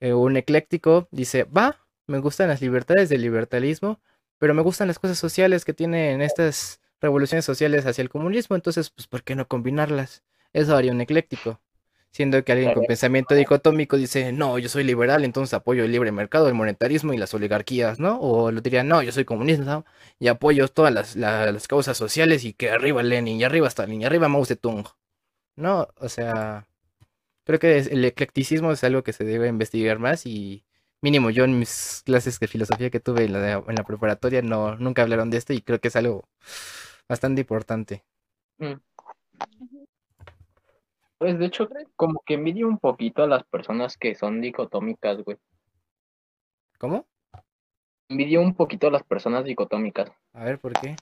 Eh, un ecléctico dice, va, me gustan las libertades del libertarismo, pero me gustan las cosas sociales que tienen estas revoluciones sociales hacia el comunismo, entonces, pues, ¿por qué no combinarlas? Eso haría un ecléctico. Siendo que alguien con pensamiento dicotómico dice, no, yo soy liberal, entonces apoyo el libre mercado, el monetarismo y las oligarquías, ¿no? O lo diría, no, yo soy comunista y apoyo todas las, las, causas sociales y que arriba Lenin y arriba Stalin y arriba Mao Zedong. No, o sea, creo que el eclecticismo es algo que se debe investigar más y mínimo yo en mis clases de filosofía que tuve en la, preparatoria no nunca hablaron de esto y creo que es algo bastante importante. Mm. Pues de hecho, como que envidio un poquito a las personas que son dicotómicas, güey. ¿Cómo? Envidio un poquito a las personas dicotómicas. A ver, ¿por qué?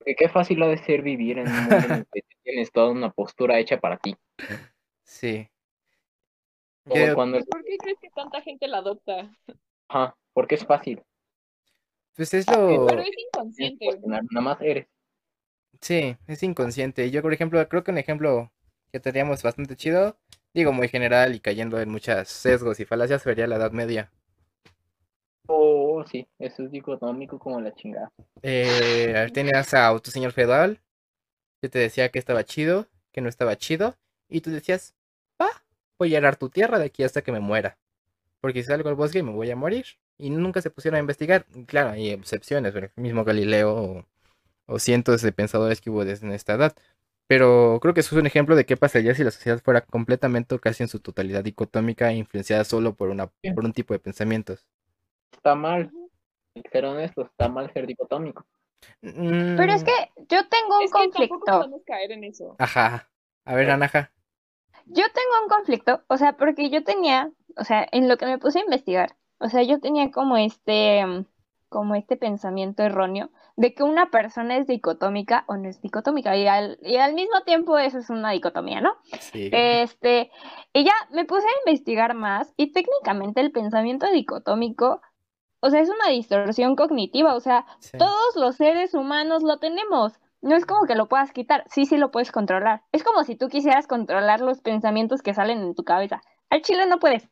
Porque qué fácil ha de ser vivir en un mundo en el que tienes toda una postura hecha para ti. Sí. ¿Por qué crees que tanta gente la adopta? Ajá, porque es fácil. Pues es lo... Pero es inconsciente. Nada más eres. Sí, es inconsciente. Yo, por ejemplo, creo que un ejemplo que teníamos bastante chido, digo muy general y cayendo en muchas sesgos y falacias, sería la Edad Media. Oh, sí, eso es dicotómico como la chingada. Eh, tenías a tu señor feudal, que te decía que estaba chido, que no estaba chido, y tú decías, va, voy a arar tu tierra de aquí hasta que me muera. Porque si salgo al bosque me voy a morir. Y nunca se pusieron a investigar. Claro, hay excepciones, el mismo Galileo o, cientos de pensadores que hubo desde esta edad. Pero creo que eso es un ejemplo de qué pasaría si la sociedad fuera completamente o casi en su totalidad dicotómica e influenciada solo por, una, por un tipo de pensamientos. Está mal. Ser honesto, está mal ser dicotómico. Pero es mm. que yo tengo un conflicto. caer en eso. Ajá. A ver, Anaja. Yo tengo un conflicto, o sea, porque yo tenía, o sea, en lo que me puse a investigar, o sea, yo tenía como este, como este pensamiento erróneo de que una persona es dicotómica o no es dicotómica, y al, y al mismo tiempo eso es una dicotomía, ¿no? Sí. Este, y ya me puse a investigar más, y técnicamente el pensamiento dicotómico o sea, es una distorsión cognitiva, o sea, todos los seres humanos lo tenemos. No es como que lo puedas quitar, sí, sí lo puedes controlar. Es como si tú quisieras controlar los pensamientos que salen en tu cabeza. Al chile no puedes.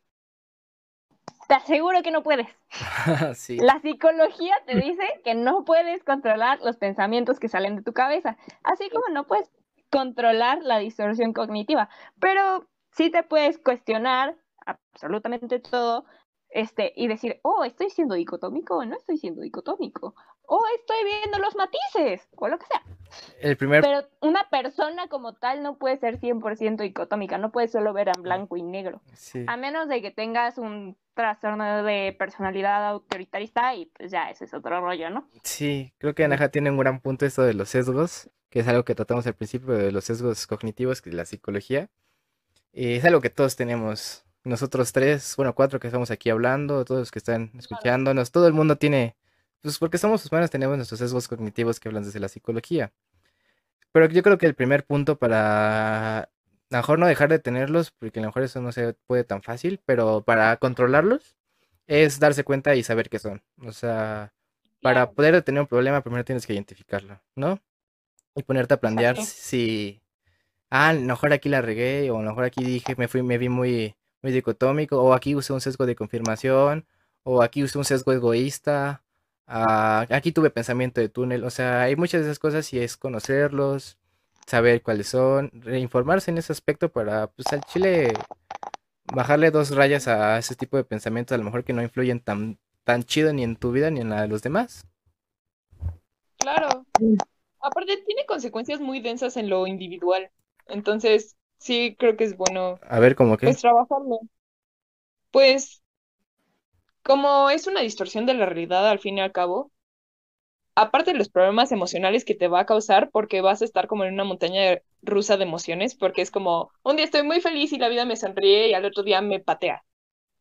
Te aseguro que no puedes. [LAUGHS] La psicología te dice que no puedes controlar los pensamientos que salen de tu cabeza, así como no puedes controlar la distorsión cognitiva, pero sí te puedes cuestionar absolutamente todo este, y decir, oh, estoy siendo dicotómico o no estoy siendo dicotómico, o estoy viendo los matices, o lo que sea. El primer... Pero una persona como tal no puede ser 100% dicotómica, no puede solo ver en blanco y negro, a menos de que tengas un trastorno de personalidad autoritarista y pues ya, ese es otro rollo, ¿no? Sí, creo que Anaja tiene un gran punto esto de los sesgos, que es algo que tratamos al principio de los sesgos cognitivos, que es la psicología. Y es algo que todos tenemos nosotros tres, bueno, cuatro que estamos aquí hablando, todos los que están escuchándonos, todo el mundo tiene, pues porque somos humanos tenemos nuestros sesgos cognitivos que hablan desde la psicología. Pero yo creo que el primer punto para, a lo mejor no dejar de tenerlos, porque a lo mejor eso no se puede tan fácil, pero para controlarlos es darse cuenta y saber qué son. O sea, para poder tener un problema primero tienes que identificarlo, ¿no? Y ponerte a plantear si, ah, a lo mejor aquí la regué, o a lo mejor aquí dije, me fui, me vi muy muy dicotómico, o aquí usé un sesgo de confirmación, o aquí usé un sesgo egoísta, ah, aquí tuve pensamiento de túnel, o sea, hay muchas de esas cosas y es conocerlos, saber cuáles son, reinformarse en ese aspecto para, pues al chile, bajarle dos rayas a ese tipo de pensamientos, a lo mejor que no influyen tan, tan chido ni en tu vida ni en la de los demás. Claro. Aparte, tiene consecuencias muy densas en lo individual. Entonces, sí creo que es bueno. A ver, ¿cómo qué? Pues trabajarlo. Pues, como es una distorsión de la realidad al fin y al cabo, aparte de los problemas emocionales que te va a causar, porque vas a estar como en una montaña rusa de emociones, porque es como, un día estoy muy feliz y la vida me sonríe y al otro día me patea.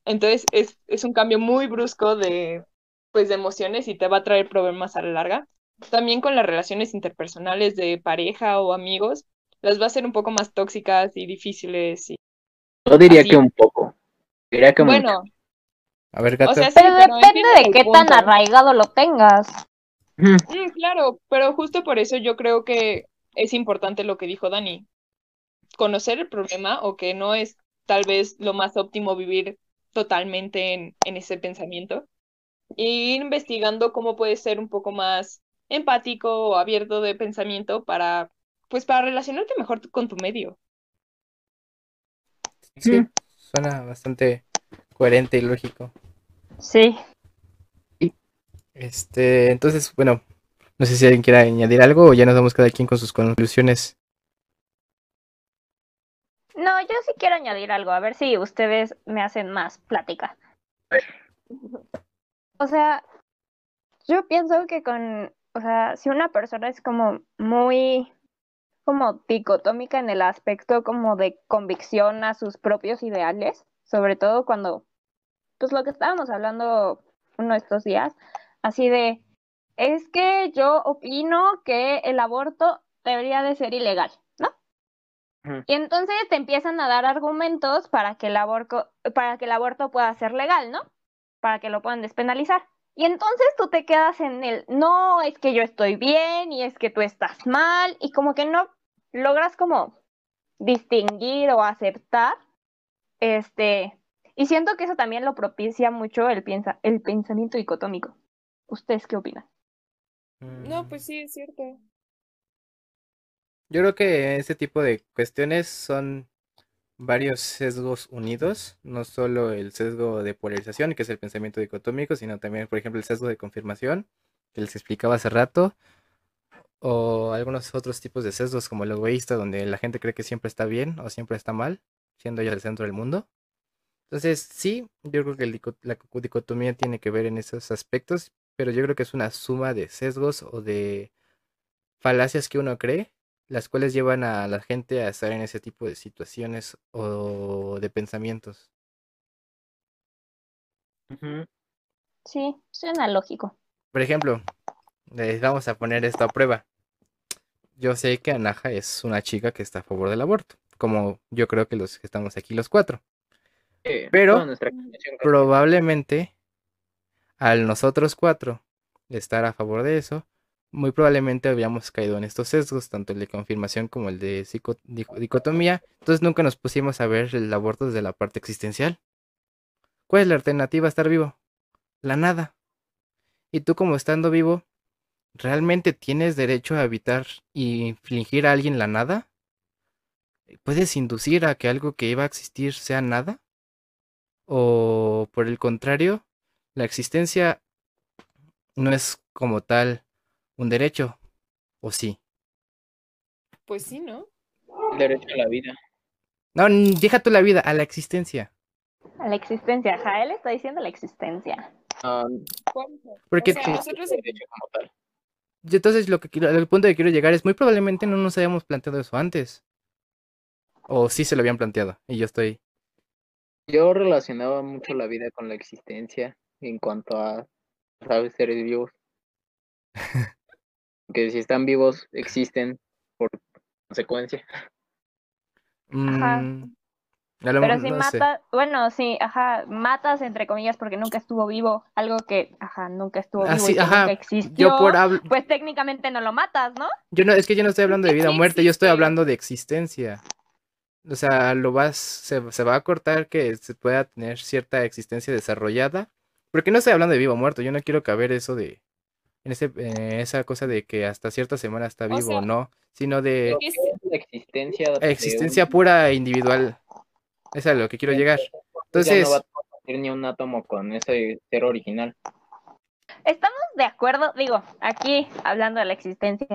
Entonces es, es un cambio muy brusco de, pues, de emociones y te va a traer problemas a la larga. También con las relaciones interpersonales de pareja o amigos, las va a hacer un poco más tóxicas y difíciles. Y Yo diría que un poco. Diría que bueno. A ver, gato. pero, depende de qué tan arraigado lo tengas. Mm, claro, pero justo por eso yo creo que es importante lo que dijo Dani. Conocer el problema o que no es tal vez lo más óptimo vivir totalmente en, en ese pensamiento. Y ir investigando cómo puede ser un poco más empático o abierto de pensamiento para pues para relacionarte mejor con tu medio. Sí, suena bastante coherente y lógico. Sí. Este, entonces, bueno, no sé si alguien quiere añadir algo o ya nos vamos cada quien con sus conclusiones. No, yo sí quiero añadir algo, a ver si ustedes me hacen más plática. O sea, yo pienso que con, o sea, si una persona es como muy como dicotómica en el aspecto como de convicción a sus propios ideales, sobre todo cuando, pues lo que estábamos hablando uno de estos días, así de, es que yo opino que el aborto debería de ser ilegal, ¿no? Y entonces te empiezan a dar argumentos para que el aborto, para que el aborto pueda ser legal, ¿no? Para que lo puedan despenalizar. Y entonces tú te quedas en el, no, es que yo estoy bien y es que tú estás mal y como que no logras como distinguir o aceptar, este, y siento que eso también lo propicia mucho el, piensa, el pensamiento dicotómico. ¿Ustedes qué opinan? No, pues sí, es cierto. Yo creo que ese tipo de cuestiones son varios sesgos unidos, no solo el sesgo de polarización, que es el pensamiento dicotómico, sino también, por ejemplo, el sesgo de confirmación, que les explicaba hace rato, o algunos otros tipos de sesgos como el egoísta, donde la gente cree que siempre está bien o siempre está mal, siendo ella el centro del mundo. Entonces, sí, yo creo que la dicotomía tiene que ver en esos aspectos, pero yo creo que es una suma de sesgos o de falacias que uno cree las cuales llevan a la gente a estar en ese tipo de situaciones o de pensamientos. Sí, suena lógico. Por ejemplo, les vamos a poner esto a prueba. Yo sé que Anaja es una chica que está a favor del aborto, como yo creo que los que estamos aquí los cuatro. Pero probablemente al nosotros cuatro estar a favor de eso, muy probablemente habíamos caído en estos sesgos, tanto el de confirmación como el de dicotomía, entonces nunca nos pusimos a ver el aborto desde la parte existencial. ¿Cuál es la alternativa a estar vivo? La nada. Y tú como estando vivo, ¿realmente tienes derecho a evitar y infligir a alguien la nada? ¿Puedes inducir a que algo que iba a existir sea nada? ¿O por el contrario, la existencia no es como tal un derecho, ¿o sí? Pues sí, ¿no? El derecho a la vida. No, deja tú la vida, a la existencia. A la existencia, ajá, él está diciendo la existencia. Um, Porque nosotros... Entonces lo que quiero, el punto que quiero llegar es muy probablemente no nos habíamos planteado eso antes. O sí se lo habían planteado y yo estoy. Yo relacionaba mucho la vida con la existencia en cuanto a, sabes, seres vivos. [LAUGHS] que si están vivos existen por consecuencia. Ajá. Mm, Pero si matas, bueno, sí, ajá, matas entre comillas porque nunca estuvo vivo, algo que, ajá, nunca estuvo vivo y nunca existió, pues técnicamente no lo matas, ¿no? Yo no, es que yo no estoy hablando de [LAUGHS] vida o muerte, yo estoy hablando de existencia. O sea, lo vas, se, se va a cortar que se pueda tener cierta existencia desarrollada, porque no estoy hablando de vivo o muerto, yo no quiero caber eso de, en, ese, esa cosa de que hasta cierta semana está vivo, o ¿no? Sino de la existencia, existencia pura e individual. Es a lo que quiero llegar. Entonces, no va a compartir ni un átomo con ese ser original. Estamos de acuerdo, digo, aquí hablando de la existencia,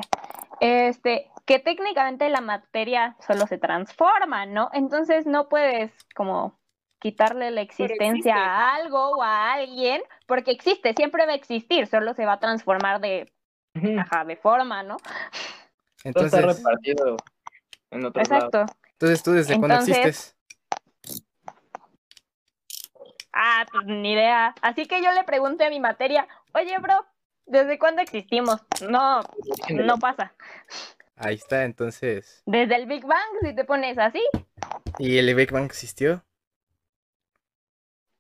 este, que técnicamente la materia solo se transforma, ¿no? Entonces no puedes como quitarle la existencia a algo o a alguien, porque existe, siempre va a existir, solo se va a transformar de, de forma, ¿no? Entonces, está repartido en otro Exacto. Entonces, ¿tú desde cuándo existes? Ah, pues ni idea. Así que yo le pregunté a mi materia, oye, bro, ¿desde cuándo existimos? No, no pasa. Ahí está, entonces. Desde el Big Bang, si te pones así. ¿Y el Big Bang existió?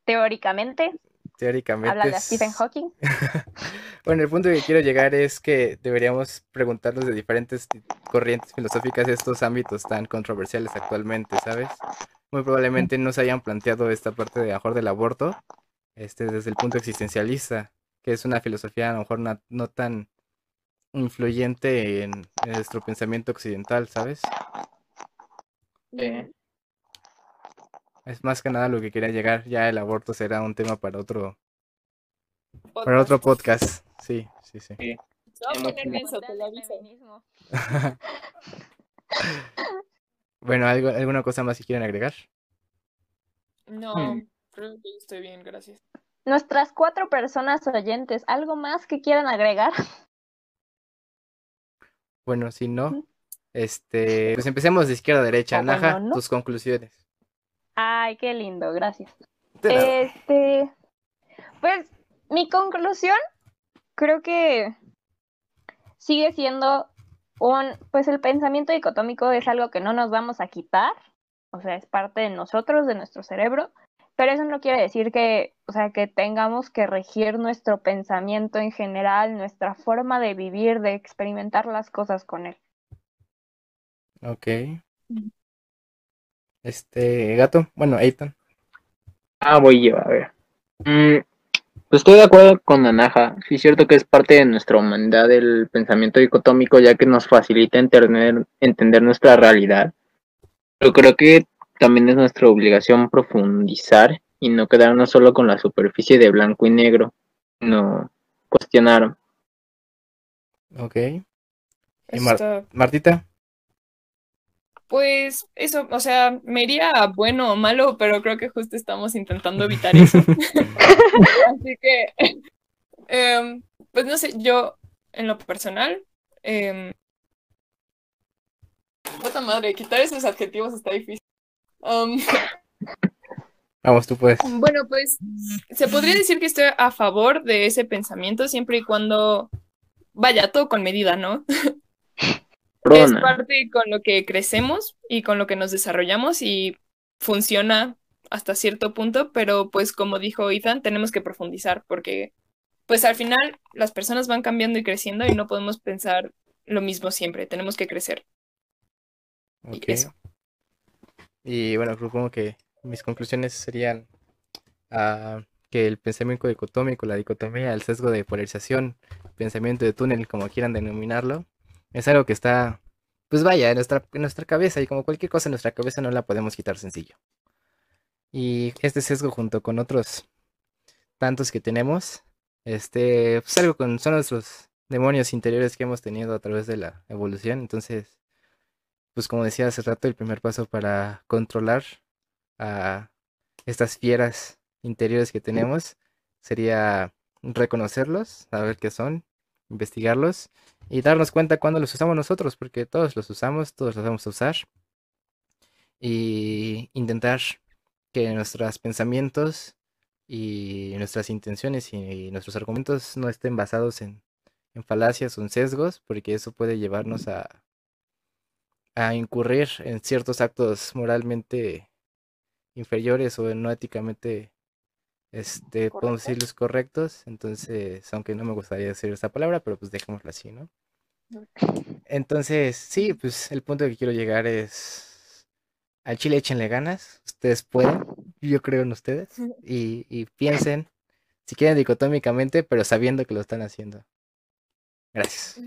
Teóricamente. Teóricamente. Habla de Stephen Hawking. [LAUGHS] bueno, el punto que quiero llegar es que deberíamos preguntarnos de diferentes corrientes filosóficas estos ámbitos tan controversiales actualmente, ¿sabes? Muy probablemente no se hayan planteado esta parte de mejor del aborto este, desde el punto existencialista, que es una filosofía a lo mejor no, tan influyente en, nuestro pensamiento occidental, ¿sabes? Es más que nada lo que quería llegar. Ya el aborto será un tema para otro para otro podcast. Sí, sí, sí. [LAUGHS] [LAUGHS] bueno, ¿algo, ¿alguna cosa más que quieren agregar? No, hmm. creo que estoy bien, gracias. Nuestras cuatro personas oyentes, ¿algo más que quieran agregar? Bueno, si no, este, pues empecemos de izquierda a derecha. Naja, tus conclusiones. Ay, qué lindo, gracias. Este, pues mi conclusión creo que sigue siendo un, pues el pensamiento dicotómico es algo que no nos vamos a quitar, o sea, es parte de nosotros, de nuestro cerebro, pero eso no quiere decir que, o sea, que tengamos que regir nuestro pensamiento en general, nuestra forma de vivir, de experimentar las cosas con él. Ok. Este, gato, bueno, Eitan. Ah, voy yo, a ver. Mm, estoy de acuerdo con Nanaja. Sí es cierto que es parte de nuestra humanidad el pensamiento dicotómico, ya que nos facilita entender, entender nuestra realidad. Pero creo que también es nuestra obligación profundizar y no quedarnos solo con la superficie de blanco y negro, no cuestionar. Ok. ¿Y Martita? Pues eso, o sea, me iría a bueno o malo, pero creo que justo estamos intentando evitar eso. [LAUGHS] Así que, em, pues no sé, yo en lo personal, eh, puta madre, quitar esos adjetivos está difícil. Um, Vamos, tú puedes. Bueno, pues se podría decir que estoy a favor de ese pensamiento siempre y cuando vaya todo con medida, ¿no? [LAUGHS] es parte con lo que crecemos y con lo que nos desarrollamos y funciona hasta cierto punto, pero pues como dijo Ethan, tenemos que profundizar porque pues al final las personas van cambiando y creciendo y no podemos pensar lo mismo siempre, tenemos que crecer. Y eso. Y bueno, supongo que mis conclusiones serían ah, que el pensamiento dicotómico, la dicotomía, el sesgo de polarización, pensamiento de túnel, como quieran denominarlo, es algo que está, pues vaya, en nuestra, en nuestra cabeza y como cualquier cosa en nuestra cabeza no la podemos quitar sencillo. Y este sesgo junto con otros tantos que tenemos, este, pues algo con, son nuestros demonios interiores que hemos tenido a través de la evolución, entonces pues como decía hace rato, el primer paso para controlar a estas fieras interiores que tenemos sería reconocerlos, saber qué son, investigarlos y darnos cuenta cuando los usamos nosotros, porque todos los usamos, todos los vamos a usar. Y intentar que nuestros pensamientos y nuestras intenciones y nuestros argumentos no estén basados en, en falacias o en sesgos, porque eso puede llevarnos a a incurrir en ciertos actos moralmente inferiores o no éticamente este podemos decirlos correctos entonces aunque no me gustaría decir esa palabra pero pues dejémoslo así no entonces sí pues el punto que quiero llegar es al chile échenle ganas ustedes pueden yo creo en ustedes y, y piensen si quieren dicotómicamente pero sabiendo que lo están haciendo gracias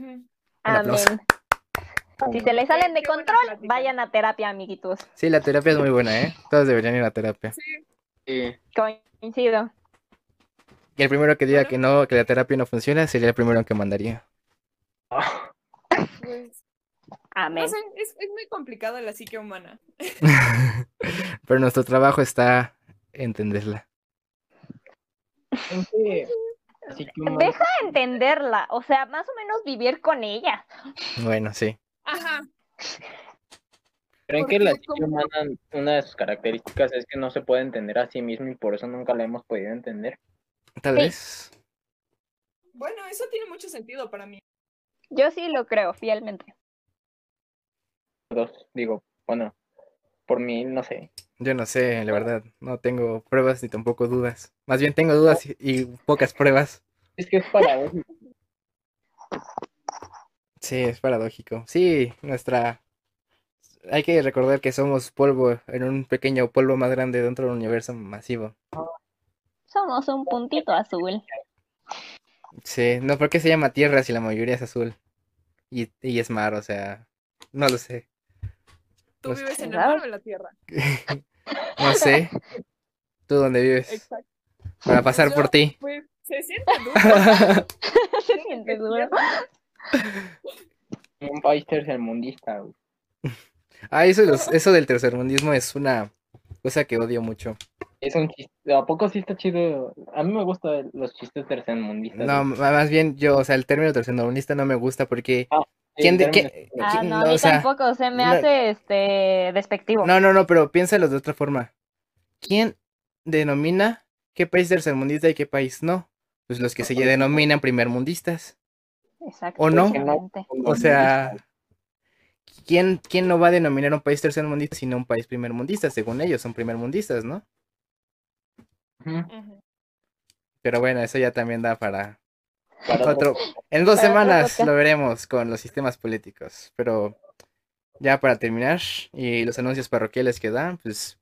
Amén. Si se le salen de control, vayan a terapia, amiguitos. Sí, la terapia es muy buena, ¿eh? Todos deberían ir a terapia. Sí. Coincido. Y el primero que diga que no, que la terapia no funciona, sería el primero que mandaría. Pues, Amén. es, es, muy complicado la psique humana. [LAUGHS] Pero nuestro trabajo está entenderla. Deja entenderla, o sea, más o menos vivir con ella. Bueno, sí. Ajá. ¿Creen que la psique humana, una de sus características es que no se puede entender a sí mismo y por eso nunca la hemos podido entender? Tal vez. Bueno, eso tiene mucho sentido para mí. Yo sí lo creo, fielmente. Dos, digo, bueno, por mí no sé. Yo no sé, la verdad, no tengo pruebas ni tampoco dudas. Más bien tengo dudas y, pocas pruebas. Es que es para Sí, es paradójico. Sí, nuestra... Hay que recordar que somos polvo en un pequeño polvo más grande dentro de un universo masivo. Somos un puntito azul. Sí, no, ¿por qué se llama Tierra si la mayoría es azul? Y, y es mar, o sea, no lo sé. ¿Tú pues vives en el mar o en la Tierra? [LAUGHS] no sé. ¿Tú dónde vives? Exacto. Para pasar por ti. Pues se siente duro. [LAUGHS] se siente duro. [LAUGHS] Un país tercermundista. Ah, eso, eso del tercermundismo es una cosa que odio mucho. Es un chiste. ¿A poco sí está chido? A mí me gustan los chistes tercermundistas. No, más bien yo, o sea, el término tercermundista no me gusta porque. Ah, ¿Quién de qué? Ah, no, a mí tampoco, se me hace este despectivo. No, no, no, pero piénsalo de otra forma. ¿Quién denomina qué país tercermundista y qué país no? Pues los que se denominan primermundistas. Exacto. ¿O no? O sea, ¿quién, ¿quién no va a denominar un país tercermundista sino un país primermundista? Según ellos, son primermundistas, ¿no? Pero bueno, eso ya también da para, otro. En dos semanas lo veremos con los sistemas políticos. Pero ya para terminar y los anuncios parroquiales que dan, pues,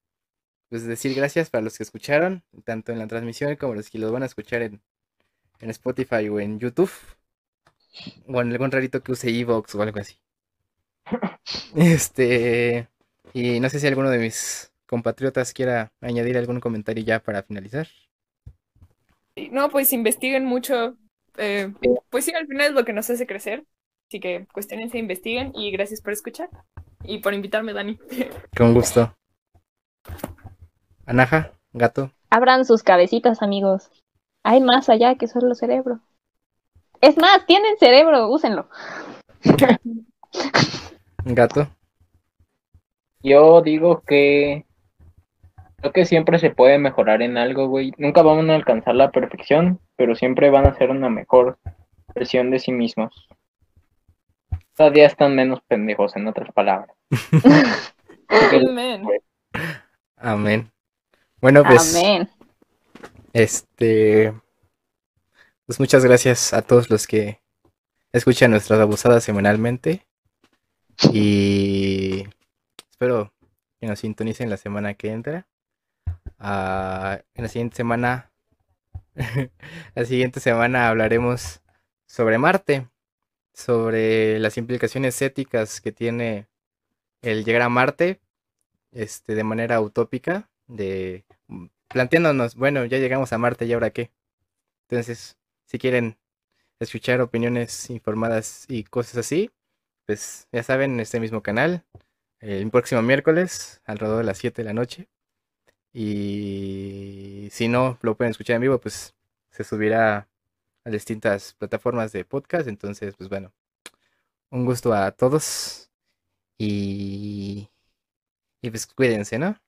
pues decir gracias para los que escucharon, tanto en la transmisión como los que los van a escuchar en, en Spotify o en YouTube. O en algún rarito que use Evox o algo así. Este. Y no sé si alguno de mis compatriotas quiera añadir algún comentario ya para finalizar. No, pues investiguen mucho. Eh, pues sí, al final es lo que nos hace crecer. Así que cuestionense, investiguen y gracias por escuchar y por invitarme, Dani. [LAUGHS] Con gusto. Anaja, gato. Abran sus cabecitas, amigos. Hay más allá que solo cerebro. Es más, tienen cerebro, úsenlo. [LAUGHS] Gato. Yo digo que creo que siempre se puede mejorar en algo, güey. Nunca van a alcanzar la perfección, pero siempre van a ser una mejor versión de sí mismos. Cada día están menos pendejos, en otras palabras. Amén. Amén. Bueno, pues. Amén. Este. Pues muchas gracias a todos los que escuchan nuestras abusadas semanalmente. Y espero que nos sintonicen la semana que entra. Ah, en la siguiente semana. [LAUGHS] la siguiente semana hablaremos sobre Marte. Sobre las implicaciones éticas que tiene el llegar a Marte. Este, de manera utópica. De planteándonos, bueno, ya llegamos a Marte y ahora qué. Entonces, si quieren escuchar opiniones informadas y cosas así, pues ya saben, en este mismo canal, el próximo miércoles, alrededor de las 7 de la noche. Y si no lo pueden escuchar en vivo, pues se subirá a distintas plataformas de podcast. Entonces, pues bueno, un gusto a todos. Y, y pues cuídense, ¿no?